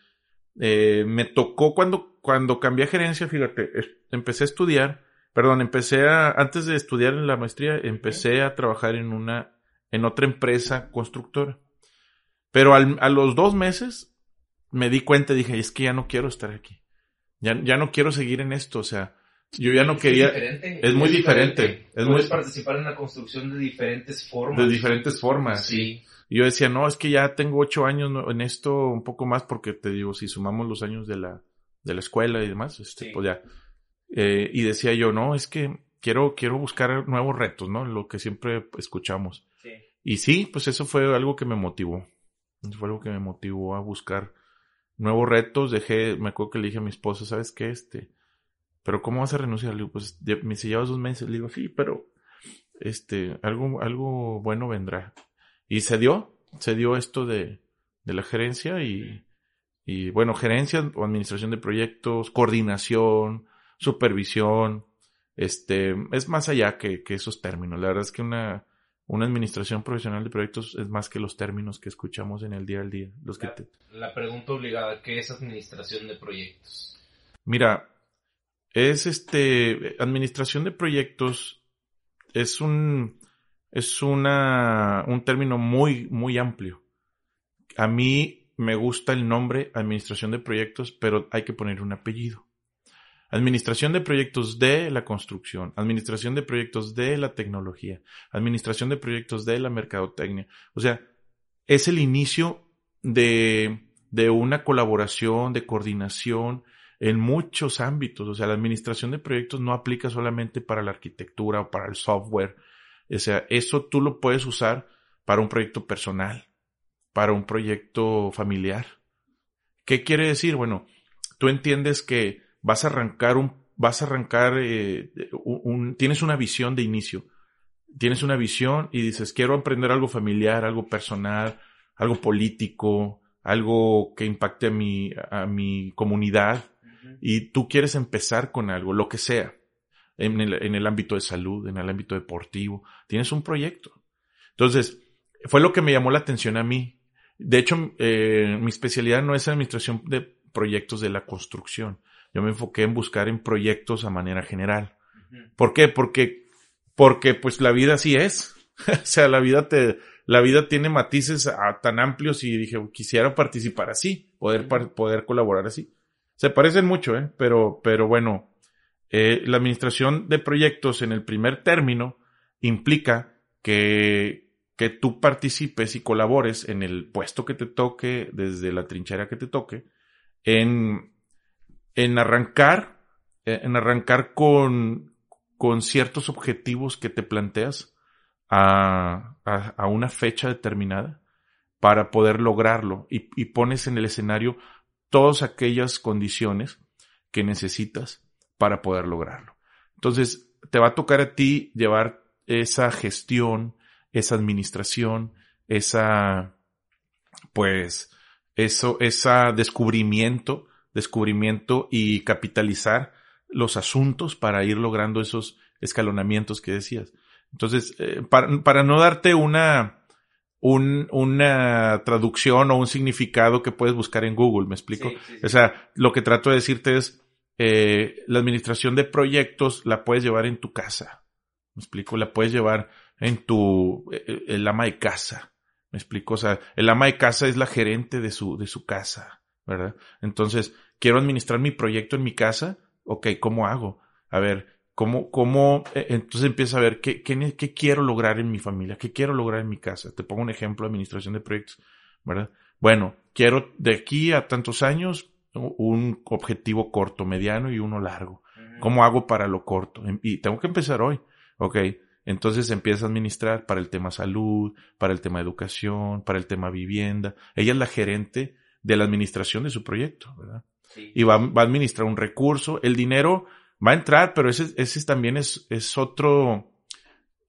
eh, me tocó cuando, cuando cambié gerencia, fíjate, empecé a estudiar, perdón, empecé a, antes de estudiar en la maestría, empecé a trabajar en una, en otra empresa constructora. Pero al, a los dos meses me di cuenta y dije, es que ya no quiero estar aquí. Ya, ya no quiero seguir en esto, o sea, yo ya no quería. Es, muy diferente. Es Puedes participar en la construcción de diferentes formas. De diferentes formas. Sí. Y yo decía, no, es que ya tengo ocho años en esto, un poco más, porque te digo, si sumamos los años de la, de la escuela y demás, este, pues ya. Eh, y decía yo, no, es que quiero, quiero buscar nuevos retos, ¿no? Lo que siempre escuchamos. Sí. Y sí, pues eso fue algo que me motivó. fue algo que me motivó a buscar nuevos retos, dejé, me acuerdo que le dije a mi esposa, ¿sabes qué? Este, pero ¿cómo vas a renunciar? Le digo, pues me dice, llevas dos meses. Le digo, sí, pero este, algo, algo bueno vendrá. Y se dio, se dio esto de, de la gerencia y, y bueno, gerencia o administración de proyectos, coordinación, supervisión, este, es más allá que, que esos términos. La verdad es que una, una administración profesional de proyectos es más que los términos que escuchamos en el día al día. Los la, que la pregunta obligada, ¿qué es administración de proyectos? Mira, es este, administración de proyectos es un, es una, un término muy, muy amplio. A mí me gusta el nombre administración de proyectos, pero hay que poner un apellido. Administración de proyectos de la construcción, administración de proyectos de la tecnología, administración de proyectos de la mercadotecnia. O sea, es el inicio de, de una colaboración, de coordinación en muchos ámbitos. O sea, la administración de proyectos no aplica solamente para la arquitectura o para el software. O sea, eso tú lo puedes usar para un proyecto personal, para un proyecto familiar. ¿Qué quiere decir? Bueno, tú entiendes que vas a arrancar un, vas a arrancar, eh, un, tienes una visión de inicio, tienes una visión y dices, quiero aprender algo familiar, algo personal, algo político, algo que impacte a mi, a mi comunidad, y tú quieres empezar con algo, lo que sea, en el, en el ámbito de salud, en el ámbito deportivo, tienes un proyecto. Entonces, fue lo que me llamó la atención a mí. De hecho, eh, mi especialidad no es administración de proyectos de la construcción. Yo me enfoqué en buscar en proyectos a manera general. ¿Por qué? Porque, porque pues la vida así es. o sea, la vida te, la vida tiene matices tan amplios y dije, quisiera participar así, poder, poder colaborar así. Se parecen mucho, ¿eh? Pero, pero bueno, eh, la administración de proyectos en el primer término implica que, que tú participes y colabores en el puesto que te toque, desde la trinchera que te toque, en, en arrancar, eh, en arrancar con, con ciertos objetivos que te planteas a, a, una fecha determinada para poder lograrlo y, pones en el escenario todas aquellas condiciones que necesitas para poder lograrlo. Entonces, te va a tocar a ti llevar esa gestión, esa administración, esa, pues, eso, ese descubrimiento descubrimiento y capitalizar los asuntos para ir logrando esos escalonamientos que decías. Entonces, eh, para, no darte una, un, una traducción o un significado que puedes buscar en Google, ¿me explico? O sea, lo que trato de decirte es, eh, la administración de proyectos la puedes llevar en tu casa, ¿me explico? La puedes llevar en tu, eh, eh, el ama de casa, ¿me explico? O sea, el ama de casa es la gerente de su, de su casa, ¿verdad? Entonces, quiero administrar mi proyecto en mi casa, ok, ¿cómo hago? A ver, ¿Cómo, cómo, eh, entonces empieza a ver qué, qué, qué, quiero lograr en mi familia, qué quiero lograr en mi casa. Te pongo un ejemplo, administración de proyectos, ¿verdad? Bueno, quiero de aquí a tantos años un objetivo corto, mediano y uno largo. ¿Cómo hago para lo corto? Em, y tengo que empezar hoy, ¿ok? Entonces empieza a administrar para el tema salud, para el tema educación, para el tema vivienda. Ella es la gerente de la administración de su proyecto, ¿verdad? Y va, va a administrar un recurso. El dinero, va a entrar, pero ese, ese también es, es otro,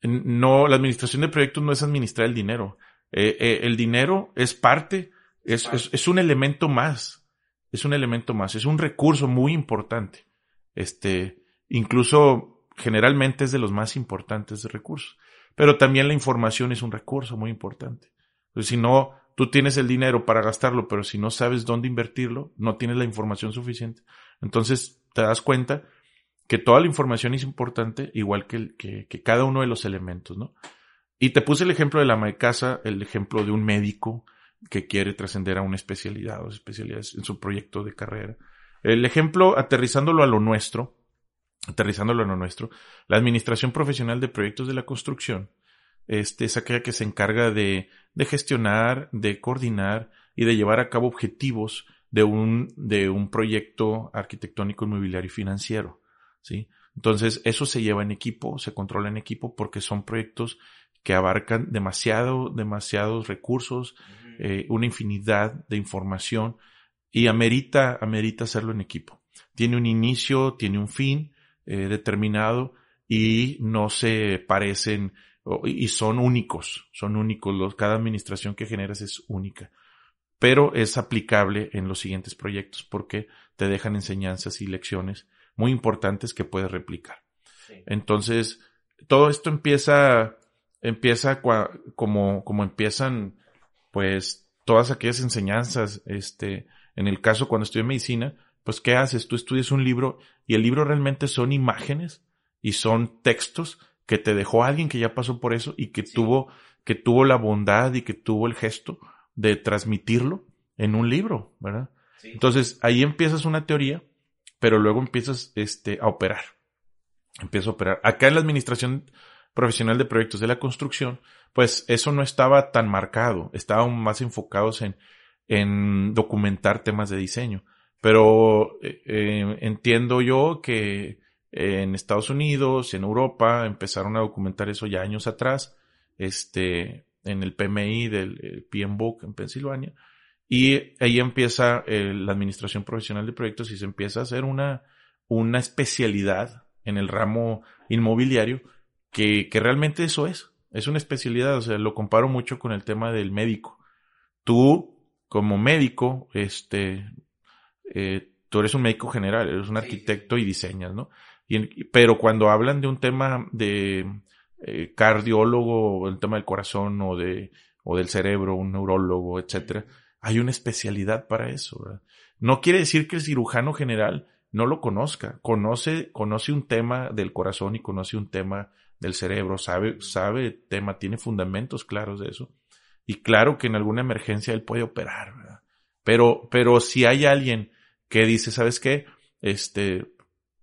no, la administración de proyectos no es administrar el dinero. Eh, eh, el dinero es parte, es, es, es, un elemento más, es un elemento más, es un recurso muy importante. Este, incluso generalmente es de los más importantes de recursos. Pero también la información es un recurso muy importante. Pues si no, tú tienes el dinero para gastarlo, pero si no sabes dónde invertirlo, no tienes la información suficiente. Entonces te das cuenta que toda la información es importante, igual que, que, cada uno de los elementos, ¿no? Y te puse el ejemplo de la ama de casa, el ejemplo de un médico que quiere trascender a una especialidad o especialidades en su proyecto de carrera. El ejemplo, aterrizándolo a lo nuestro, aterrizándolo a lo nuestro, la administración profesional de proyectos de la construcción, este, es aquella que se encarga de, de gestionar, de coordinar y de llevar a cabo objetivos de un, de un proyecto arquitectónico, inmobiliario y financiero. ¿sí? Entonces, eso se lleva en equipo, se controla en equipo porque son proyectos que abarcan demasiado, demasiados recursos, eh, una infinidad de información y amerita, amerita hacerlo en equipo. Tiene un inicio, tiene un fin eh, determinado y no se parecen y son únicos, son únicos. Los, cada administración que generas es única, pero es aplicable en los siguientes proyectos porque te dejan enseñanzas y lecciones muy importantes que puedes replicar. Entonces, todo esto empieza, empieza como, como empiezan, pues, todas aquellas enseñanzas, este, en el caso cuando estudié medicina, pues, ¿qué haces? Tú estudias un libro y el libro realmente son imágenes y son textos que te dejó alguien que ya pasó por eso y que tuvo, que tuvo la bondad y que tuvo el gesto de transmitirlo en un libro, ¿verdad? Entonces, ahí empiezas una teoría pero luego empiezas este, a operar. Empiezo a operar. Acá en la administración profesional de proyectos de la construcción, pues eso no estaba tan marcado, estaban más enfocados en, en documentar temas de diseño. Pero eh, eh, entiendo yo que en Estados Unidos, en Europa, empezaron a documentar eso ya años atrás, este, en el PMI del eh, PM Book en Pensilvania, y ahí empieza eh, la administración profesional de proyectos y se empieza a hacer una, una especialidad en el ramo inmobiliario que, que realmente eso es. Es una especialidad, o sea, lo comparo mucho con el tema del médico. Tú, como médico, este, eh, tú eres un médico general, eres un arquitecto y diseñas, ¿no? Pero cuando hablan de un tema de eh, cardiólogo, el tema del corazón o de, o del cerebro, un neurólogo, etcétera, hay una especialidad para eso. No quiere decir que el cirujano general no lo conozca. Conoce, conoce un tema del corazón y conoce un tema del cerebro, sabe, sabe tema, tiene fundamentos claros de eso. Y claro que en alguna emergencia él puede operar, Pero, pero si hay alguien que dice, ¿sabes qué? Este,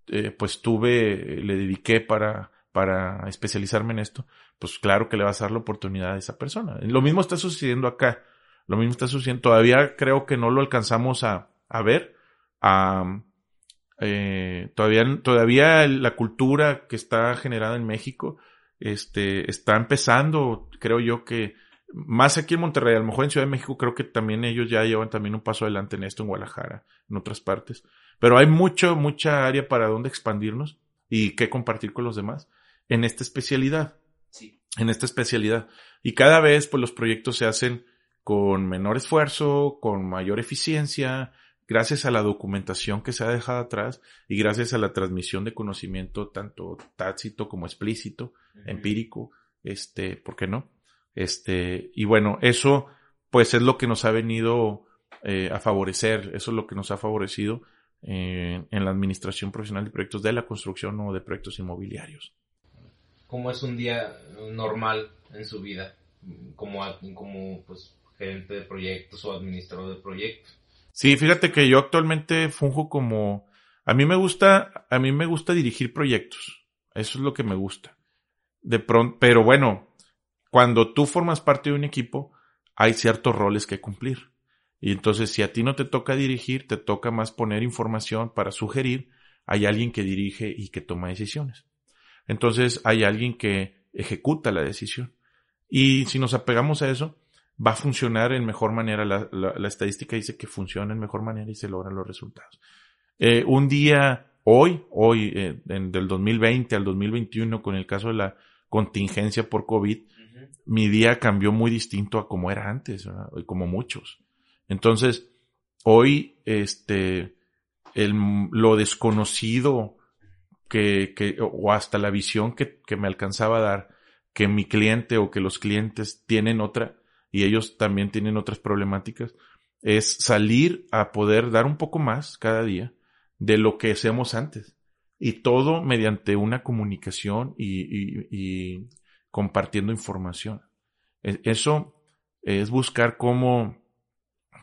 eh, pues tuve, le dediqué para, para especializarme en esto, pues claro que le vas a dar la oportunidad a esa persona. Lo mismo está sucediendo acá. Lo mismo está sucediendo. Todavía creo que no lo alcanzamos a, a ver. A, eh, todavía, todavía la cultura que está generada en México este, está empezando, creo yo que más aquí en Monterrey, a lo mejor en Ciudad de México creo que también ellos ya llevan también un paso adelante en esto, en Guadalajara, en otras partes. Pero hay mucho, mucha área para donde expandirnos y qué compartir con los demás en esta especialidad. Sí. En esta especialidad. Y cada vez, pues los proyectos se hacen con menor esfuerzo, con mayor eficiencia, gracias a la documentación que se ha dejado atrás y gracias a la transmisión de conocimiento tanto tácito como explícito, empírico, este, ¿por qué no? Este, y bueno, eso pues es lo que nos ha venido eh, a favorecer, eso es lo que nos ha favorecido eh, en la administración profesional de proyectos de la construcción o de proyectos inmobiliarios. ¿Cómo es un día normal en su vida? Como, como pues, gerente de proyectos o administrador de proyectos. Sí, fíjate que yo actualmente funjo como a mí me gusta, a mí me gusta dirigir proyectos. Eso es lo que me gusta. De pronto, pero bueno, cuando tú formas parte de un equipo, hay ciertos roles que cumplir. Y entonces, si a ti no te toca dirigir, te toca más poner información para sugerir, hay alguien que dirige y que toma decisiones. Entonces, hay alguien que ejecuta la decisión. Y si nos apegamos a eso, va a funcionar en mejor manera. La, estadística dice que funciona en mejor manera y se logran los resultados. Eh, un día, hoy, hoy, eh, del 2020 al 2021, con el caso de la contingencia por COVID, mi día cambió muy distinto a como era antes, como muchos. Entonces, hoy, este, el, lo desconocido que, o hasta la visión que, que me alcanzaba a dar, que mi cliente o que los clientes tienen otra, y ellos también tienen otras problemáticas, es salir a poder dar un poco más cada día, de lo que hacemos antes. Y todo mediante una comunicación y, compartiendo información. E, eso es buscar cómo,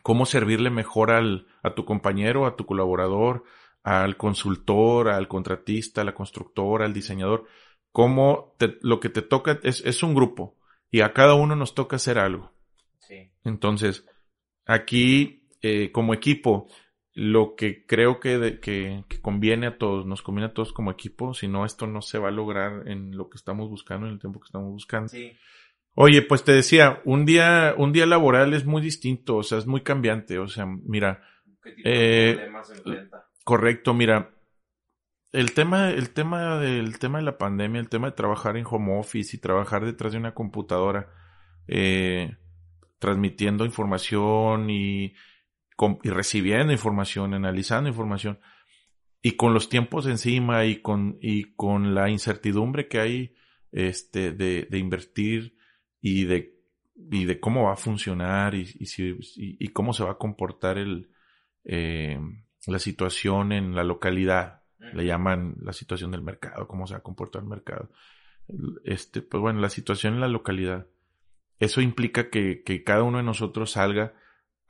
cómo servirle mejor al, a tu compañero, a tu colaborador, al consultor, al contratista, a la constructora, al diseñador. Cómo lo que te toca es, es un grupo y a cada uno nos toca hacer algo. Entonces, aquí, eh, como equipo, lo que creo que, que, conviene a todos, nos conviene a todos como equipo, si no, esto no se va a lograr en lo que estamos buscando, en el tiempo que estamos buscando. Sí. Oye, pues te decía, un día, un día laboral es muy distinto, o sea, es muy cambiante, o sea, mira. ¿Qué tipo de eh, problemas enfrenta? Correcto, mira. El tema, el tema del tema de la pandemia, el tema de trabajar en home office y trabajar detrás de una computadora, eh, transmitiendo información y y recibiendo información, analizando información, y con los tiempos encima y con, y con la incertidumbre que hay este, de, de invertir y de, y de cómo va a funcionar y, y, si, y, cómo se va a comportar el, eh, la situación en la localidad. Le llaman la situación del mercado, cómo se va a comportar el mercado. Este, pues bueno, la situación en la localidad. Eso implica que, que cada uno de nosotros salga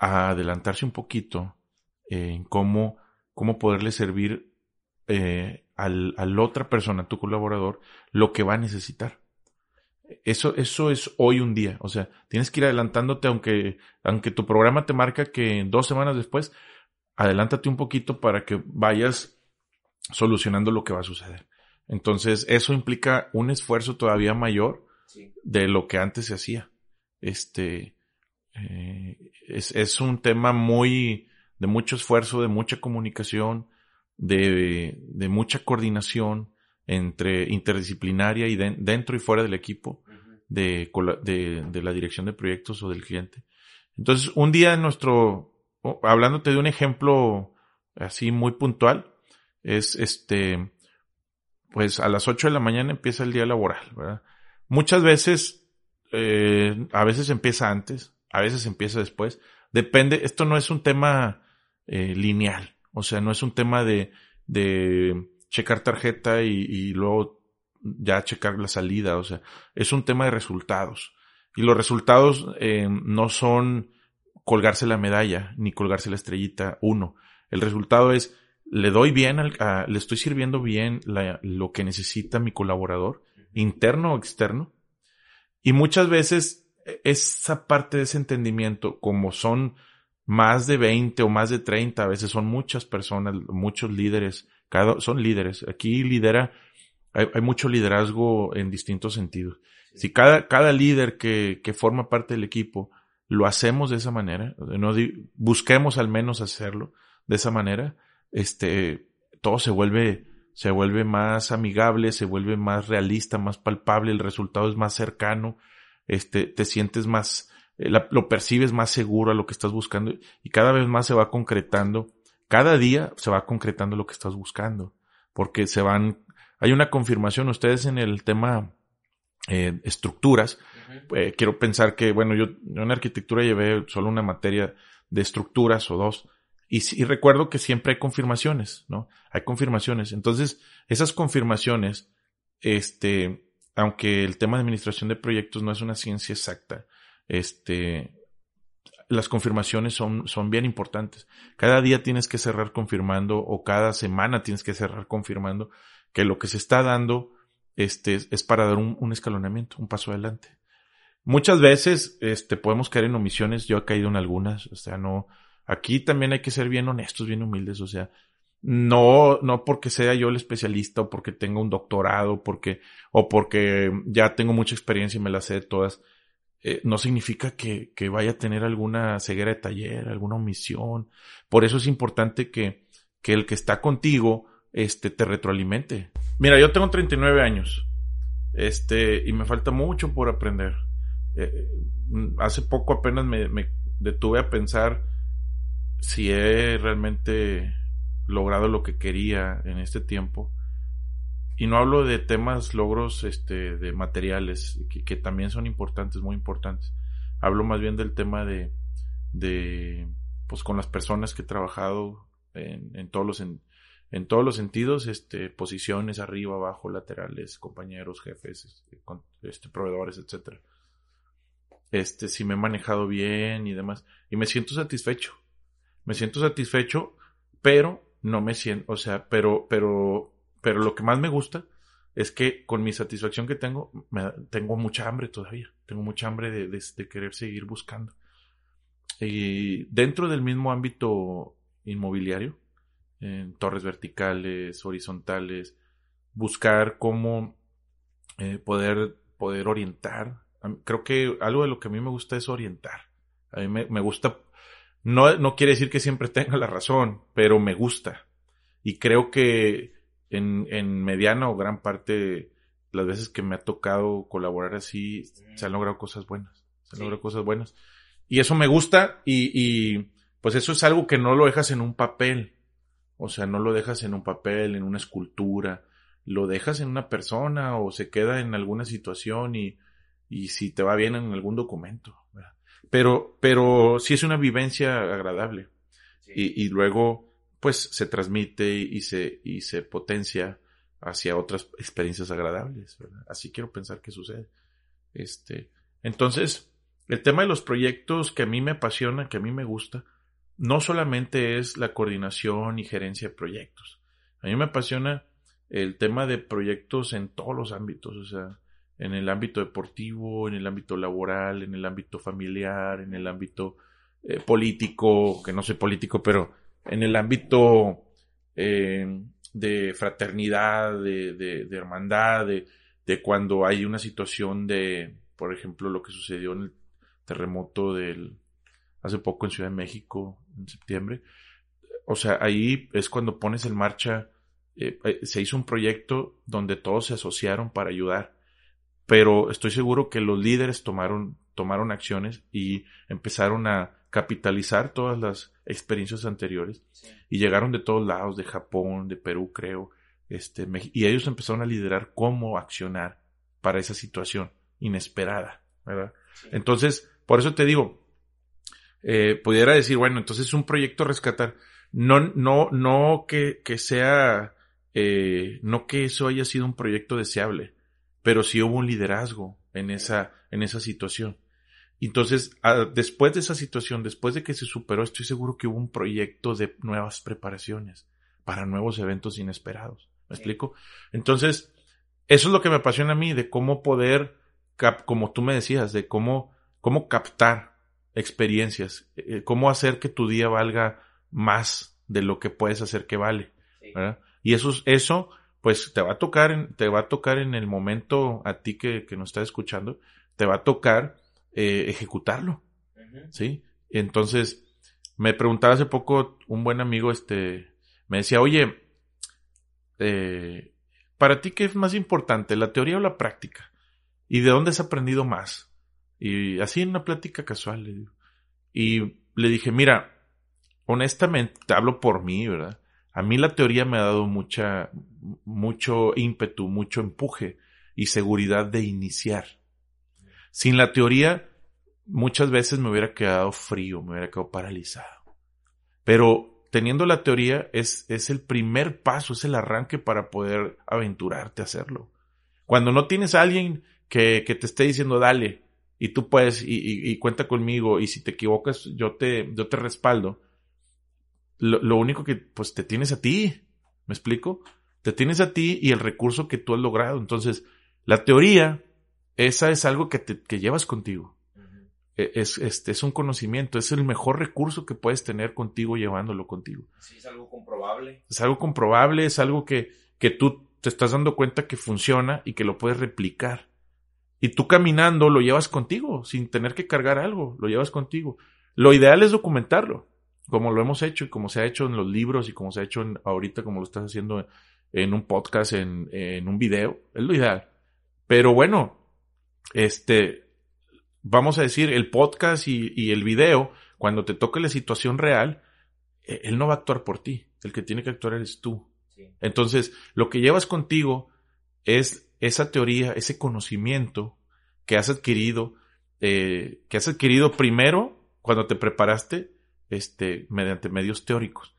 a adelantarse un poquito en cómo, cómo poderle servir eh, al, a la otra persona, tu colaborador, lo que va a necesitar. Eso, eso es hoy un día. O sea, tienes que ir adelantándote, aunque, aunque tu programa te marca que dos semanas después, adelántate un poquito para que vayas solucionando lo que va a suceder. Entonces, eso implica un esfuerzo todavía mayor de lo que antes se hacía. Este, eh, es, es, un tema muy de mucho esfuerzo, de mucha comunicación, de, de mucha coordinación entre interdisciplinaria y dentro y fuera del equipo de, de, de, la dirección de proyectos o del cliente. Entonces, un día nuestro, hablándote de un ejemplo así muy puntual, es este, pues a las 8 de la mañana empieza el día laboral, ¿verdad? Muchas veces, eh, a veces empieza antes, a veces empieza después. Depende, esto no es un tema eh, lineal, o sea, no es un tema de, de checar tarjeta y, luego ya checar la salida, o sea, es un tema de resultados. Y los resultados eh, no son colgarse la medalla ni colgarse la estrellita uno. El resultado es, le doy bien, al, le estoy sirviendo bien lo que necesita mi colaborador, interno o externo. Y muchas veces esa parte de ese entendimiento, como son más de 20 o más de 30, a veces son muchas personas, muchos líderes, cada, son líderes. Aquí lidera, hay, mucho liderazgo en distintos sentidos. Si cada, cada líder que, que forma parte del equipo lo hacemos de esa manera, no busquemos al menos hacerlo de esa manera, este, todo se vuelve, se vuelve más amigable, se vuelve más realista, más palpable, el resultado es más cercano, este, te sientes más, eh, lo percibes más seguro a lo que estás buscando y cada vez más se va concretando, cada día se va concretando lo que estás buscando, porque se van, hay una confirmación, ustedes en el tema eh, estructuras, Eh, quiero pensar que, bueno, yo, en arquitectura llevé solo una materia de estructuras o dos. Y, recuerdo que siempre hay confirmaciones, ¿no? Hay confirmaciones. Entonces, esas confirmaciones, este, aunque el tema de administración de proyectos no es una ciencia exacta, este, las confirmaciones son, son bien importantes. Cada día tienes que cerrar confirmando o cada semana tienes que cerrar confirmando que lo que se está dando este, es para dar un, escalonamiento, un paso adelante. Muchas veces este, podemos caer en omisiones, yo he caído en algunas, o sea, no, aquí también hay que ser bien honestos, bien humildes, o sea, no, no porque sea yo el especialista o porque tenga un doctorado, porque, o porque ya tengo mucha experiencia y me las sé de todas, eh, no significa que, que, vaya a tener alguna ceguera de taller, alguna omisión. Por eso es importante que, que el que está contigo, este, te retroalimente. Mira, yo tengo 39 años, este, y me falta mucho por aprender. Eh, hace poco apenas me, me, detuve a pensar si he realmente logrado lo que quería en este tiempo. Y no hablo de temas, logros este, de materiales, que, que también son importantes, muy importantes. Hablo más bien del tema de, de pues con las personas que he trabajado en, en todos los en, en, todos los sentidos, este, posiciones arriba, abajo, laterales, compañeros, jefes, este, este proveedores, etcétera este, si me he manejado bien y demás. Y me siento satisfecho. Me siento satisfecho, pero no me siento, o sea, pero, pero, pero lo que más me gusta es que con mi satisfacción que tengo, me, tengo mucha hambre todavía. Tengo mucha hambre de, querer seguir buscando. Y dentro del mismo ámbito inmobiliario, en torres verticales, horizontales, buscar cómo eh, poder, poder orientar Creo que algo de lo que a mí me gusta es orientar. A mí me, gusta, no, no quiere decir que siempre tenga la razón, pero me gusta. Y creo que en, en mediana o gran parte las veces que me ha tocado colaborar así, se han logrado cosas buenas. Se han logrado cosas buenas. Y eso me gusta y, y pues eso es algo que no lo dejas en un papel. O sea, no lo dejas en un papel, en una escultura. Lo dejas en una persona o se queda en alguna situación y, y si te va bien en algún documento. Pero, pero sí es una vivencia agradable. Y, y, luego, pues, se transmite y se, y se potencia hacia otras experiencias agradables. Así quiero pensar que sucede. Este, entonces, el tema de los proyectos que a mí me apasiona, que a mí me gusta, no solamente es la coordinación y gerencia de proyectos. A mí me apasiona el tema de proyectos en todos los ámbitos, o sea, en el ámbito deportivo, en el ámbito laboral, en el ámbito familiar, en el ámbito eh, político, que no soy político, pero en el ámbito eh, de fraternidad, de, de, hermandad, de, de, cuando hay una situación de, por ejemplo, lo que sucedió en el terremoto del hace poco en Ciudad de México, en septiembre. O sea, ahí es cuando pones en marcha, eh, se hizo un proyecto donde todos se asociaron para ayudar pero estoy seguro que los líderes tomaron, tomaron acciones y empezaron a capitalizar todas las experiencias anteriores y llegaron de todos lados, de Japón, de Perú, creo, este, y ellos empezaron a liderar cómo accionar para esa situación inesperada, ¿verdad? Entonces, por eso te digo, eh, pudiera decir, bueno, entonces es un proyecto rescatar, no, no, no que, que sea, eh, no que eso haya sido un proyecto deseable, pero sí hubo un liderazgo en esa, en esa situación. Entonces, después de esa situación, después de que se superó, estoy seguro que hubo un proyecto de nuevas preparaciones para nuevos eventos inesperados. ¿Me explico? Entonces, eso es lo que me apasiona a mí, de cómo poder, como tú me decías, de cómo, cómo captar experiencias, eh, cómo hacer que tu día valga más de lo que puedes hacer que vale. ¿verdad? Y eso, eso pues te va a tocar, en, te va a tocar en el momento a ti que, que nos está escuchando, te va a tocar eh, ejecutarlo, ¿sí? Entonces, me preguntaba hace poco un buen amigo, este, me decía, oye, eh, ¿para ti qué es más importante, la teoría o la práctica? ¿Y de dónde has aprendido más? Y así en una plática casual le digo. Y le dije, mira, honestamente, te hablo por mí, ¿verdad? A mí la teoría me ha dado mucha, mucho ímpetu, mucho empuje y seguridad de iniciar. Sin la teoría, muchas veces me hubiera quedado frío, me hubiera quedado paralizado. Pero teniendo la teoría es, es el primer paso, es el arranque para poder aventurarte a hacerlo. Cuando no tienes a alguien que, que te esté diciendo dale y tú puedes y, cuenta conmigo y si te equivocas yo te, yo te respaldo, lo, lo único que pues te tienes a ti, ¿me explico? Te tienes a ti y el recurso que tú has logrado. Entonces, la teoría, esa es algo que, te, que llevas contigo. E, es, este, es un conocimiento, es el mejor recurso que puedes tener contigo llevándolo contigo. Sí, es algo comprobable. Es algo comprobable, es algo que, que tú te estás dando cuenta que funciona y que lo puedes replicar. Y tú caminando lo llevas contigo, sin tener que cargar algo, lo llevas contigo. Lo ideal es documentarlo, como lo hemos hecho y como se ha hecho en los libros y como se ha hecho ahorita, como lo estás haciendo en un podcast, en, en un video, es lo ideal. Pero bueno, este, vamos a decir, el podcast y, el video, cuando te toque la situación real, e, él no va a actuar por ti. El que tiene que actuar eres tú. Entonces, lo que llevas contigo es esa teoría, ese conocimiento que has adquirido, eh, que has adquirido primero cuando te preparaste, este, mediante medios teóricos.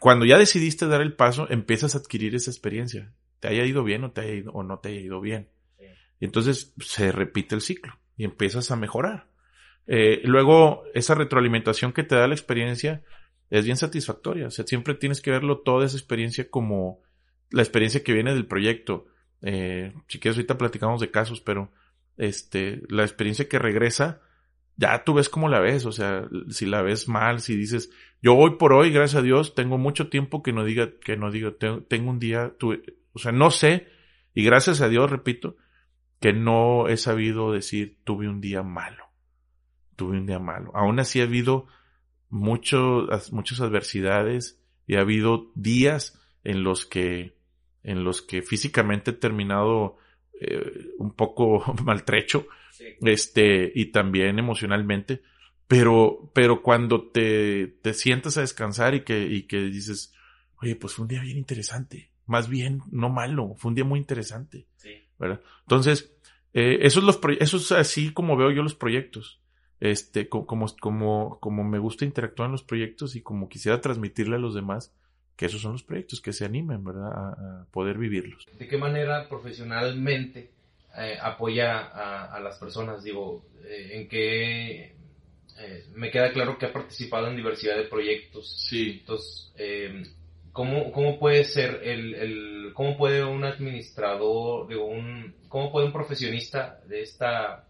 Cuando ya decidiste dar el paso, empiezas a adquirir esa experiencia. Te haya ido bien o, te haya ido, o no te haya ido bien. Y entonces se repite el ciclo y empiezas a mejorar. Eh, luego, esa retroalimentación que te da la experiencia es bien satisfactoria. O sea, siempre tienes que verlo toda esa experiencia como la experiencia que viene del proyecto. Eh, si quieres, ahorita platicamos de casos, pero este, la experiencia que regresa, ya tú ves cómo la ves. O sea, si la ves mal, si dices, yo hoy por hoy, gracias a Dios, tengo mucho tiempo que no diga, que no diga, tengo, un día, tuve, o sea, no sé, y gracias a Dios, repito, que no he sabido decir tuve un día malo. Tuve un día malo. Aún así ha habido muchos, muchas adversidades y ha habido días en los que, en los que físicamente he terminado eh, un poco maltrecho, este, y también emocionalmente, pero, pero cuando te, te sientas a descansar y que, y que dices, oye, pues fue un día bien interesante, más bien, no malo, fue un día muy interesante. ¿verdad? Entonces, eh, eso, es los eso es así como veo yo los proyectos. Este, como, como, como me gusta interactuar en los proyectos y como quisiera transmitirle a los demás que esos son los proyectos, que se animen, ¿verdad? A, poder vivirlos. ¿De qué manera profesionalmente eh, apoya a, las personas? Digo, eh, ¿en qué me queda claro que ha participado en diversidad de proyectos. Sí. Entonces, ¿cómo, ¿cómo, puede ser el, el, cómo puede un administrador de un, cómo puede un profesionista de esta,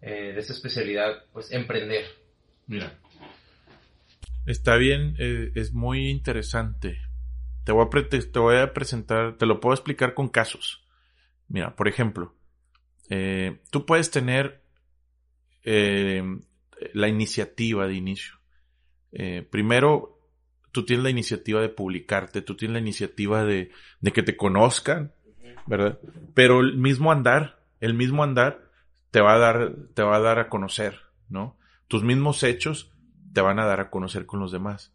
eh, de esta especialidad, pues, emprender? Mira, está bien, eh, es muy interesante. Te voy, a te voy a presentar, te lo puedo explicar con casos. Mira, por ejemplo, eh, tú puedes tener la iniciativa de inicio. primero, tú tienes la iniciativa de publicarte, tú tienes la iniciativa de, de que te conozcan, ¿verdad? Pero el mismo andar, el mismo andar te va a dar, te va a dar a conocer, ¿no? Tus mismos hechos te van a dar a conocer con los demás,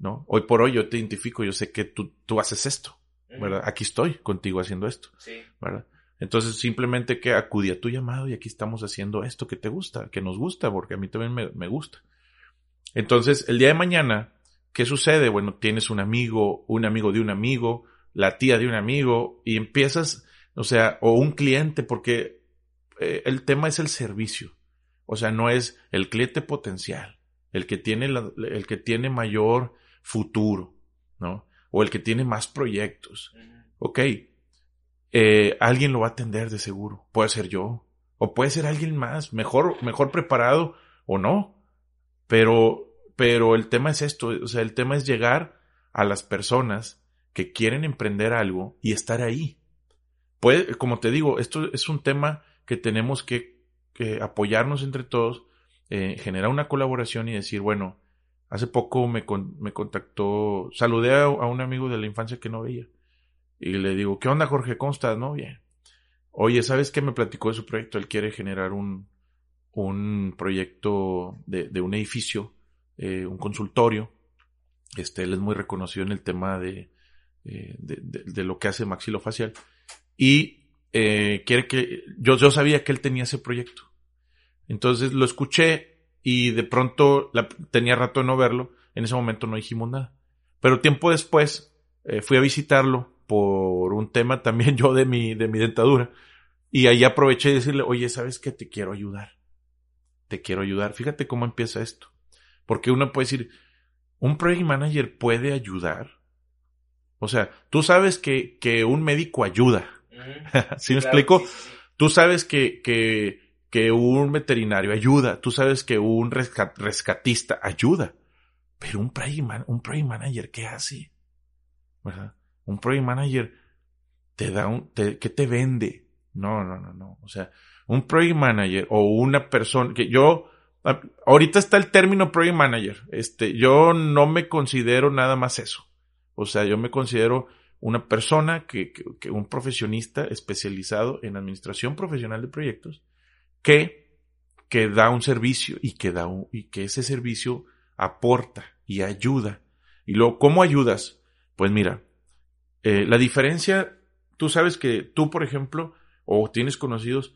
¿no? Hoy por hoy yo te identifico, yo sé que tú, tú haces esto, ¿verdad? Aquí estoy contigo haciendo esto, sí. ¿verdad? Entonces simplemente que acudí a tu llamado y aquí estamos haciendo esto que te gusta, que nos gusta, porque a mí también me, me gusta. Entonces, el día de mañana, ¿Qué sucede? Bueno, tienes un amigo, un amigo de un amigo, la tía de un amigo, y empiezas, o sea, o un cliente, porque eh, el tema es el servicio. O sea, no es el cliente potencial, el que tiene, el que tiene mayor futuro, ¿no? O el que tiene más proyectos. Ok, eh, alguien lo va a atender de seguro. Puede ser yo, o puede ser alguien más, mejor, mejor preparado o no. Pero pero el tema es esto, o sea, el tema es llegar a las personas que quieren emprender algo y estar ahí. Puede, como te digo, esto es un tema que tenemos que, apoyarnos entre todos, eh, generar una colaboración y decir, bueno, hace poco me, me contactó, saludé a, un amigo de la infancia que no veía y le digo, ¿qué onda Jorge? ¿Cómo estás? No, bien. Oye, ¿sabes qué me platicó de su proyecto? Él quiere generar un, un proyecto de, de un edificio eh, un consultorio. Este, él es muy reconocido en el tema de, eh, de, lo que hace maxilofacial. Y eh, quiere que, yo, yo sabía que él tenía ese proyecto. Entonces lo escuché y de pronto tenía rato de no verlo. En ese momento no dijimos nada. Pero tiempo después fui a visitarlo por un tema también yo de mi, de mi dentadura. Y ahí aproveché y decirle, oye, ¿sabes qué? Te quiero ayudar. Te quiero ayudar. Fíjate cómo empieza esto. Porque uno puede decir, ¿un project manager puede ayudar? O sea, tú sabes que, que un médico ayuda. ¿Sí, me explico? Tú sabes que, que, que un veterinario ayuda. Tú sabes que un rescatista ayuda. Pero un project, un project manager, ¿qué hace? ¿Verdad? Un project manager te da un, te, ¿qué te vende? No, no, no, no. O sea, un project manager o una persona que yo, ahorita está el término project manager. Este, yo no me considero nada más eso. O sea, yo me considero una persona que, que, un profesionista especializado en administración profesional de proyectos que, que da un servicio y que da un, y que ese servicio aporta y ayuda. Y luego, ¿cómo ayudas? Pues mira, eh, la diferencia, tú sabes que tú, por ejemplo, o tienes conocidos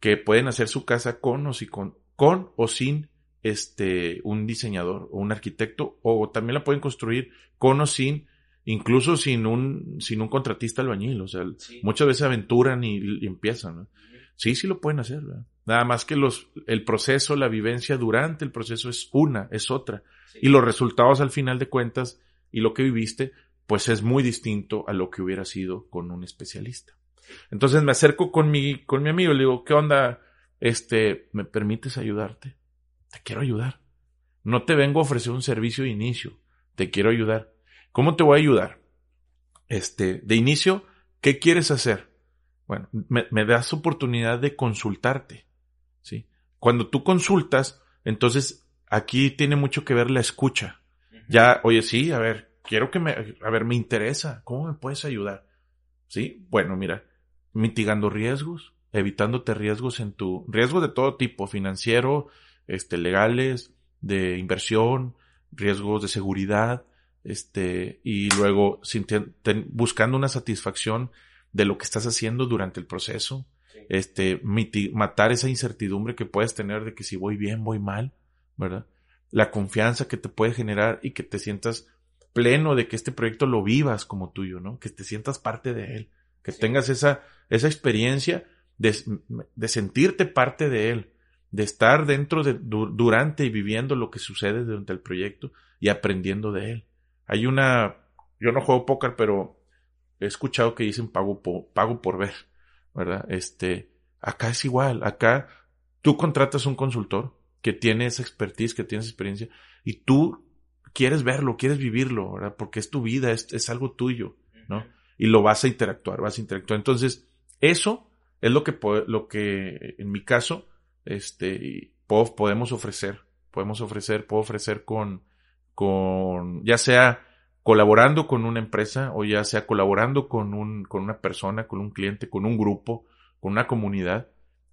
que pueden hacer su casa con o, si con, con o sin este, un diseñador o un arquitecto, o también la pueden construir con o sin, incluso sin un, sin un contratista albañil. O sea, muchas veces aventuran y, empiezan. Sí, sí lo pueden hacer. Nada más que los, el proceso, la vivencia durante el proceso es una, es otra. Y los resultados al final de cuentas y lo que viviste, pues es muy distinto a lo que hubiera sido con un especialista. Entonces me acerco con mi, con mi amigo y le digo, ¿qué onda? Este, ¿me permites ayudarte? Te quiero ayudar. No te vengo a ofrecer un servicio de inicio. Te quiero ayudar. ¿Cómo te voy a ayudar? Este, de inicio, ¿qué quieres hacer? Bueno, me, me das oportunidad de consultarte. ¿Sí? Cuando tú consultas, entonces aquí tiene mucho que ver la escucha. Ya, oye, sí, a ver, quiero que me, a ver, me interesa. ¿Cómo me puedes ayudar? Sí, bueno, mira, mitigando riesgos, evitándote riesgos en tu, riesgos de todo tipo, financiero, este, legales, de inversión, riesgos de seguridad, este, y luego buscando una satisfacción de lo que estás haciendo durante el proceso, este, matar esa incertidumbre que puedes tener de que si voy bien, voy mal, ¿verdad? La confianza que te puede generar y que te sientas pleno de que este proyecto lo vivas como tuyo, ¿no? Que te sientas parte de él, que tengas esa, esa experiencia de, de, sentirte parte de él, de estar dentro de, durante y viviendo lo que sucede durante el proyecto y aprendiendo de él. Hay una, yo no juego póker, pero he escuchado que dicen pago por, pago por ver, ¿verdad? Este, acá es igual, acá tú contratas un consultor que tiene esa expertise, que tiene esa experiencia, y tú quieres verlo, quieres vivirlo, ¿verdad? Porque es tu vida, es, es algo tuyo, ¿no? Y lo vas a interactuar, vas a interactuar. Entonces, eso es lo que, lo que en mi caso, este, podemos ofrecer, podemos ofrecer, puedo ofrecer con, con, ya sea colaborando con una empresa o ya sea colaborando con un, con una persona, con un cliente, con un grupo, con una comunidad,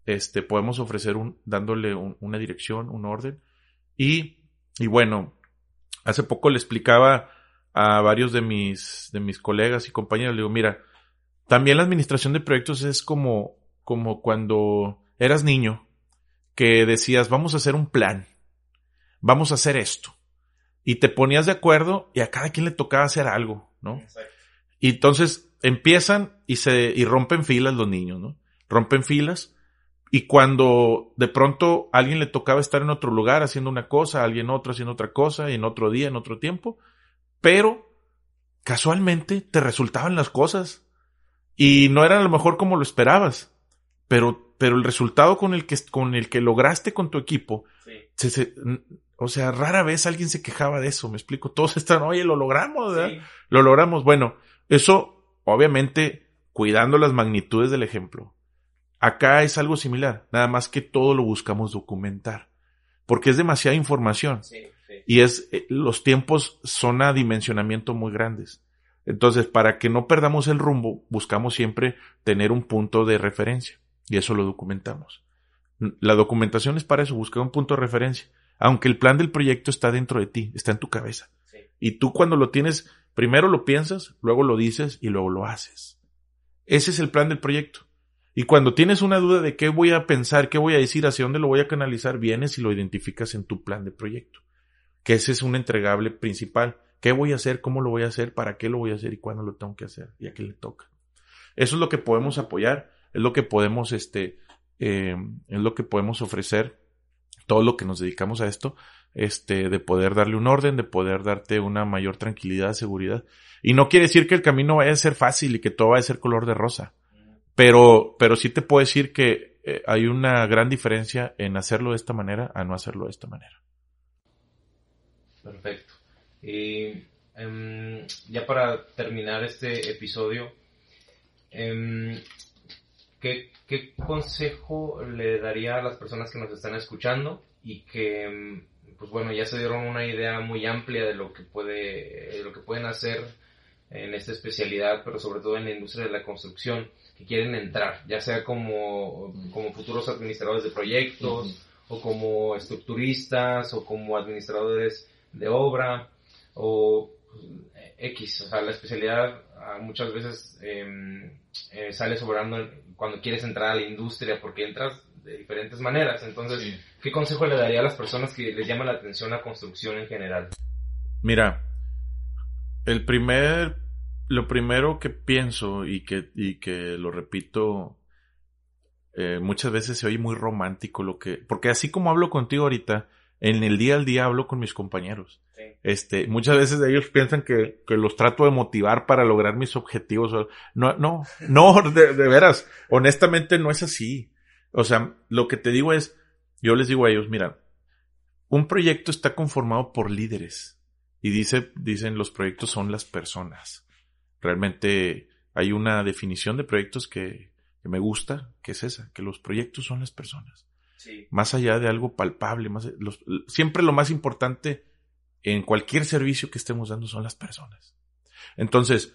este, podemos ofrecer un, dándole una dirección, un orden. Y, y bueno, hace poco le explicaba a varios de mis, de mis colegas y compañeros, le digo, mira, también la administración de proyectos es como, como cuando eras niño, que decías, vamos a hacer un plan, vamos a hacer esto. Y te ponías de acuerdo y a cada quien le tocaba hacer algo, ¿no? Y entonces empiezan y se, y rompen filas los niños, ¿no? Rompen filas y cuando de pronto a alguien le tocaba estar en otro lugar haciendo una cosa, a alguien otro haciendo otra cosa, en otro día, en otro tiempo, pero casualmente te resultaban las cosas. Y no eran a lo mejor como lo esperabas, pero, pero el resultado con el que, con el que lograste con tu equipo, o sea, rara vez alguien se quejaba de eso, me explico, todos están, oye, lo logramos, ¿verdad? Lo logramos, bueno, eso obviamente cuidando las magnitudes del ejemplo, Acá es algo similar, nada más que todo lo buscamos documentar, porque es demasiada información y es eh, los tiempos son a dimensionamiento muy grandes. Entonces, para que no perdamos el rumbo, buscamos siempre tener un punto de referencia y eso lo documentamos. La documentación es para eso, buscar un punto de referencia, aunque el plan del proyecto está dentro de ti, está en tu cabeza. Y tú cuando lo tienes, primero lo piensas, luego lo dices y luego lo haces. Ese es el plan del proyecto. Y cuando tienes una duda de qué voy a pensar, qué voy a decir, hacia dónde lo voy a canalizar, vienes y lo identificas en tu plan de proyecto. Que ese es un entregable principal. ¿Qué voy a hacer? ¿Cómo lo voy a hacer? ¿Para qué lo voy a hacer? ¿Y cuándo lo tengo que hacer? ¿Y a qué le toca? Eso es lo que podemos apoyar, es lo que podemos, este, eh, es lo que podemos ofrecer, todo lo que nos dedicamos a esto, este, de poder darle un orden, de poder darte una mayor tranquilidad, seguridad. Y no quiere decir que el camino vaya a ser fácil y que todo vaya a ser color de rosa. Pero, pero sí te puedo decir que eh, hay una gran diferencia en hacerlo de esta manera a no hacerlo de esta manera. Perfecto. Y em, ya para terminar este episodio, em, ¿qué, ¿qué, consejo le daría a las personas que nos están escuchando y que, em, pues bueno, ya se dieron una idea muy amplia de lo que puede, de lo que pueden hacer en esta especialidad, pero sobre todo en la industria de la construcción, que quieren entrar, ya sea como, como futuros administradores de proyectos, o como estructuristas, o como administradores de obra, o X, o sea, la especialidad ah, muchas veces em, eh, sale sobrando cuando quieres entrar a la industria, porque entras de diferentes maneras. Entonces, ¿qué consejo le daría a las personas que les llama la atención la construcción en general? Mira, el primer, lo primero que pienso y que, y que lo repito, eh, muchas veces se oye muy romántico lo que, porque así como hablo contigo ahorita, en el día al día hablo con mis compañeros. Este, muchas veces ellos piensan que, que, los trato de motivar para lograr mis objetivos. No, no, no, de, de, veras, honestamente no es así. O sea, lo que te digo es, yo les digo a ellos, mira, un proyecto está conformado por líderes. Y dice, dicen, los proyectos son las personas. Realmente hay una definición de proyectos que, que me gusta, que es esa, que los proyectos son las personas. Sí. Más allá de algo palpable, más, los, siempre lo más importante en cualquier servicio que estemos dando son las personas. Entonces,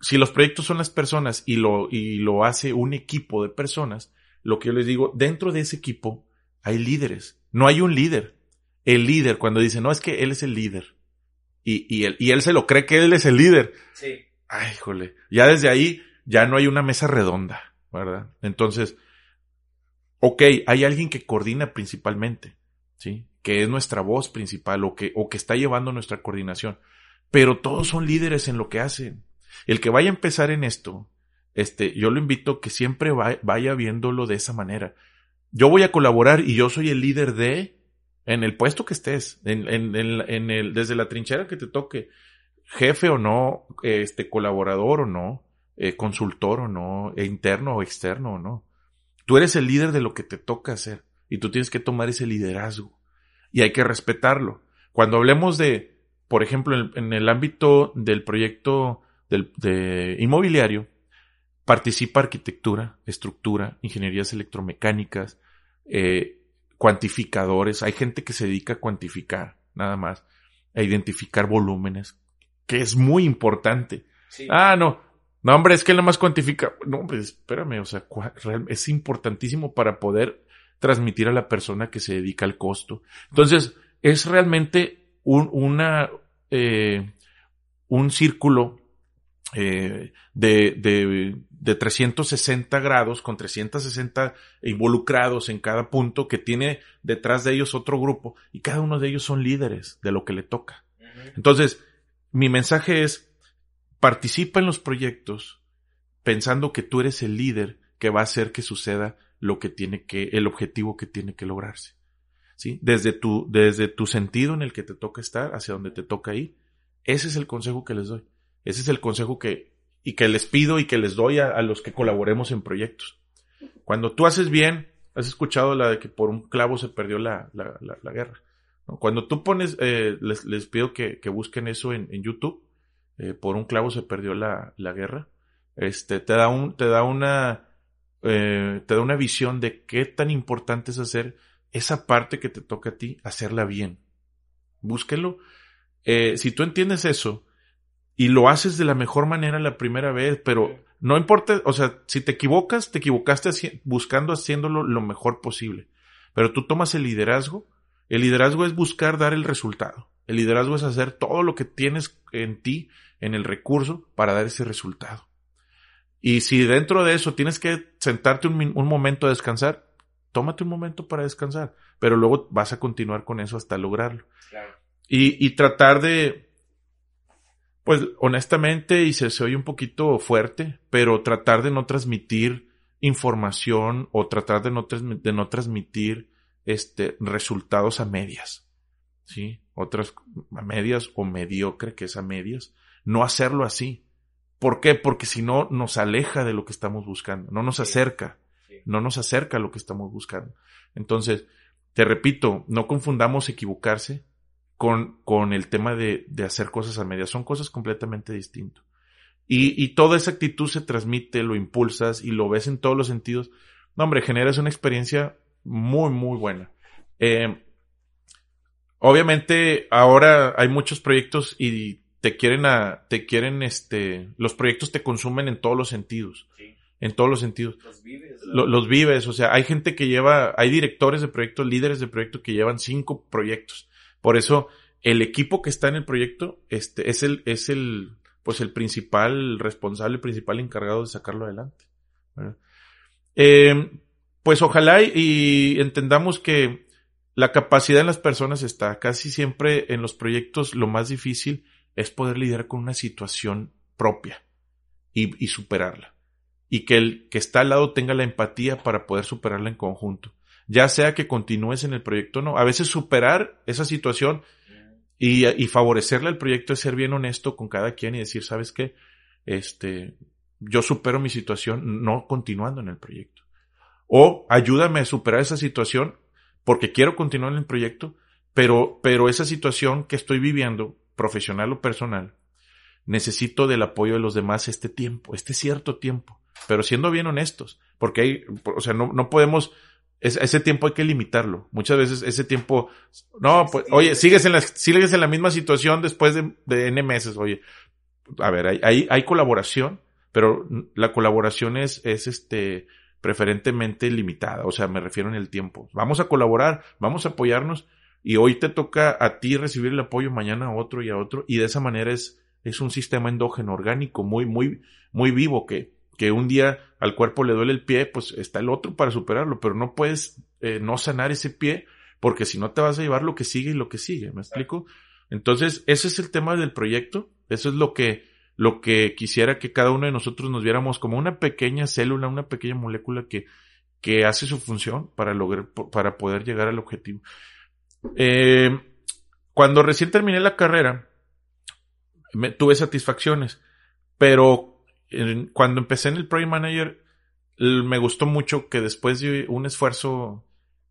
si los proyectos son las personas y lo, y lo hace un equipo de personas, lo que yo les digo, dentro de ese equipo hay líderes. No hay un líder. El líder, cuando dice, no, es que él es el líder. Y, y, él, y él se lo cree que él es el líder. Sí. Ay, jole. Ya desde ahí, ya no hay una mesa redonda, ¿verdad? Entonces, ok, hay alguien que coordina principalmente, ¿sí? Que es nuestra voz principal o que, o que está llevando nuestra coordinación. Pero todos son líderes en lo que hacen. El que vaya a empezar en esto, este, yo lo invito que siempre vaya viéndolo de esa manera. Yo voy a colaborar y yo soy el líder de, en el puesto que estés, en, en, en, el, desde la trinchera que te toque, jefe o no, este, colaborador o no, eh, consultor o no, e interno o externo o no. Tú eres el líder de lo que te toca hacer y tú tienes que tomar ese liderazgo y hay que respetarlo. Cuando hablemos de, por ejemplo, en, el ámbito del proyecto del, de inmobiliario, participa arquitectura, estructura, ingenierías electromecánicas, eh, cuantificadores. Hay gente que se dedica a cuantificar, nada más, a identificar volúmenes, que es muy importante. Ah, no. No, hombre, es que él más cuantifica. No, hombre, espérame, o sea, es importantísimo para poder transmitir a la persona que se dedica al costo. Entonces, es realmente un, una, eh, un círculo eh, de, de, de 360 grados, con 360 involucrados en cada punto, que tiene detrás de ellos otro grupo, y cada uno de ellos son líderes de lo que le toca. Entonces, mi mensaje es, participa en los proyectos pensando que tú eres el líder que va a hacer que suceda lo que tiene que, el objetivo que tiene que lograrse. ¿Sí? Desde tu, desde tu sentido en el que te toca estar, hacia donde te toca ir. Ese es el consejo que les doy. Ese es el consejo que, y que les pido y que les doy a, los que colaboremos en proyectos. Cuando tú haces bien, has escuchado la de que por un clavo se perdió la, la, la, guerra. Cuando tú pones, eh, les, les, pido que, que busquen eso en, en YouTube, eh, por un clavo se perdió la, la guerra. Este, te da un, te da una, eh, te da una visión de qué tan importante es hacer esa parte que te toca a ti, hacerla bien. Búsquelo. si tú entiendes eso, y lo haces de la mejor manera la primera vez, pero no importa, o sea, si te equivocas, te equivocaste buscando haciéndolo lo mejor posible. Pero tú tomas el liderazgo. El liderazgo es buscar dar el resultado. El liderazgo es hacer todo lo que tienes en ti, en el recurso, para dar ese resultado. Y si dentro de eso tienes que sentarte un, un momento a descansar, tómate un momento para descansar, pero luego vas a continuar con eso hasta lograrlo. Y, y tratar de, pues honestamente, y se, se oye un poquito fuerte, pero tratar de no transmitir información o tratar de no, de no transmitir este, resultados a medias. ¿Sí? Otras a medias o mediocre que es a medias. No hacerlo así. ¿Por qué? Porque si no nos aleja de lo que estamos buscando, no nos acerca, no nos acerca a lo que estamos buscando. Entonces, te repito, no confundamos equivocarse con, con el tema de, de hacer cosas a medias. Son cosas completamente distintas. Y, y, toda esa actitud se transmite, lo impulsas y lo ves en todos los sentidos. No, hombre, generas una experiencia muy, muy buena. Eh, obviamente, ahora hay muchos proyectos y te quieren a, te quieren, este, los proyectos te consumen en todos los sentidos. En todos los sentidos. Los vives. los vives, o sea, hay gente que lleva, hay directores de proyectos, líderes de proyectos que llevan cinco proyectos. Por eso, el equipo que está en el proyecto, este, es el, es el, pues el principal responsable, el principal encargado de sacarlo adelante. Eh, pues ojalá y entendamos que la capacidad en las personas está casi siempre en los proyectos lo más difícil es poder lidiar con una situación propia y, superarla. Y que el que está al lado tenga la empatía para poder superarla en conjunto. Ya sea que continúes en el proyecto o no. A veces superar esa situación y, y favorecerle al proyecto es ser bien honesto con cada quien y decir, ¿sabes qué? Este, yo supero mi situación no continuando en el proyecto. O ayúdame a superar esa situación porque quiero continuar en el proyecto, pero, pero esa situación que estoy viviendo profesional o personal, necesito del apoyo de los demás este tiempo, este cierto tiempo, pero siendo bien honestos, porque hay, o sea, no, no podemos, ese tiempo hay que limitarlo. Muchas veces ese tiempo, no, pues, oye, sigues en la, sigues en la misma situación después de, de N meses, oye, a ver, hay, hay, hay colaboración, pero la colaboración es, es este, preferentemente limitada, o sea, me refiero en el tiempo. Vamos a colaborar, vamos a apoyarnos, y hoy te toca a ti recibir el apoyo, mañana a otro y a otro, y de esa manera es, es un sistema endógeno orgánico muy, muy, muy vivo que, que un día al cuerpo le duele el pie, pues está el otro para superarlo, pero no puedes eh, no sanar ese pie porque si no te vas a llevar lo que sigue y lo que sigue, ¿me explico? Entonces, ese es el tema del proyecto, eso es lo que, lo que quisiera que cada uno de nosotros nos viéramos como una pequeña célula, una pequeña molécula que, que hace su función para lograr, para poder llegar al objetivo. Eh, cuando recién terminé la carrera, me, tuve satisfacciones, pero cuando empecé en el Project Manager, me gustó mucho que después de un esfuerzo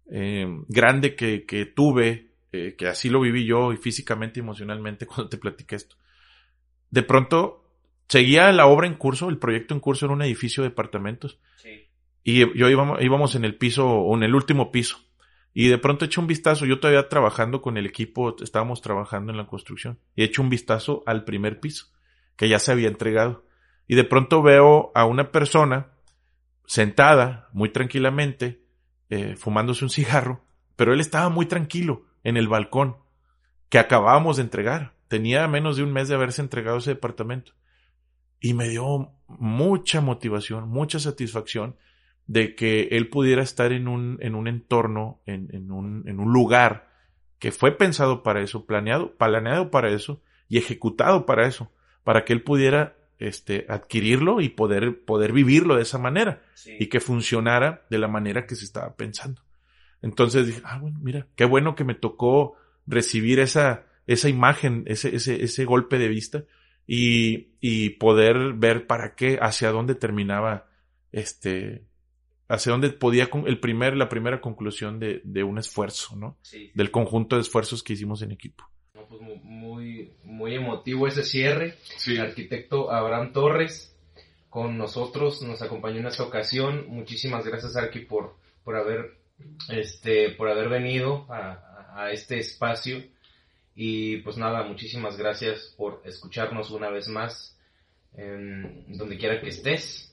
eh, grande que, que tuve, eh, que así lo viví yo y físicamente y emocionalmente cuando te platiqué esto, de pronto seguía la obra en curso, el proyecto en curso en un edificio de departamentos. Y yo íbamos, íbamos en el piso, o en el último piso. Y de pronto eché un vistazo, yo todavía trabajando con el equipo, estábamos trabajando en la construcción, y eché un vistazo al primer piso, que ya se había entregado. Y de pronto veo a una persona sentada muy tranquilamente, eh, fumándose un cigarro, pero él estaba muy tranquilo en el balcón que acabábamos de entregar. Tenía menos de un mes de haberse entregado ese departamento. Y me dio mucha motivación, mucha satisfacción de que él pudiera estar en un, en un entorno, en, en, un, en un lugar que fue pensado para eso, planeado, planeado para eso y ejecutado para eso, para que él pudiera este, adquirirlo y poder, poder vivirlo de esa manera y que funcionara de la manera que se estaba pensando. Entonces dije, ah, bueno, mira, qué bueno que me tocó recibir esa, esa imagen, ese, ese, ese golpe de vista y, y poder ver para qué, hacia dónde terminaba este, hacia dónde podía el primer, la primera conclusión de, de un esfuerzo, ¿no? Del conjunto de esfuerzos que hicimos en equipo. Pues muy, muy emotivo ese cierre. El arquitecto Abraham Torres con nosotros nos acompañó en esta ocasión. Muchísimas gracias Arqui por, por haber este por haber venido a, a este espacio. Y pues nada, muchísimas gracias por escucharnos una vez más. En donde quiera que estés.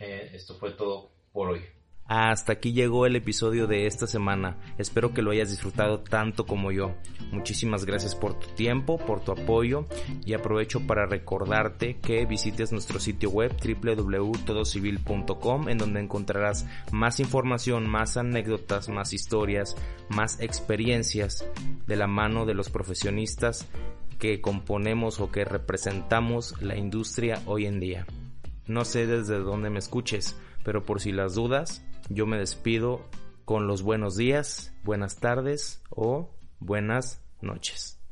Eh, esto fue todo por hoy. Hasta aquí llegó el episodio de esta semana. Espero que lo hayas disfrutado tanto como yo. Muchísimas gracias por tu tiempo, por tu apoyo y aprovecho para recordarte que visites nuestro sitio web www.todocivil.com en donde encontrarás más información, más anécdotas, más historias, más experiencias de la mano de los profesionistas que componemos o que representamos la industria hoy en día. No sé desde dónde me escuches, pero por si las dudas, yo me despido con los buenos días, buenas tardes o buenas noches.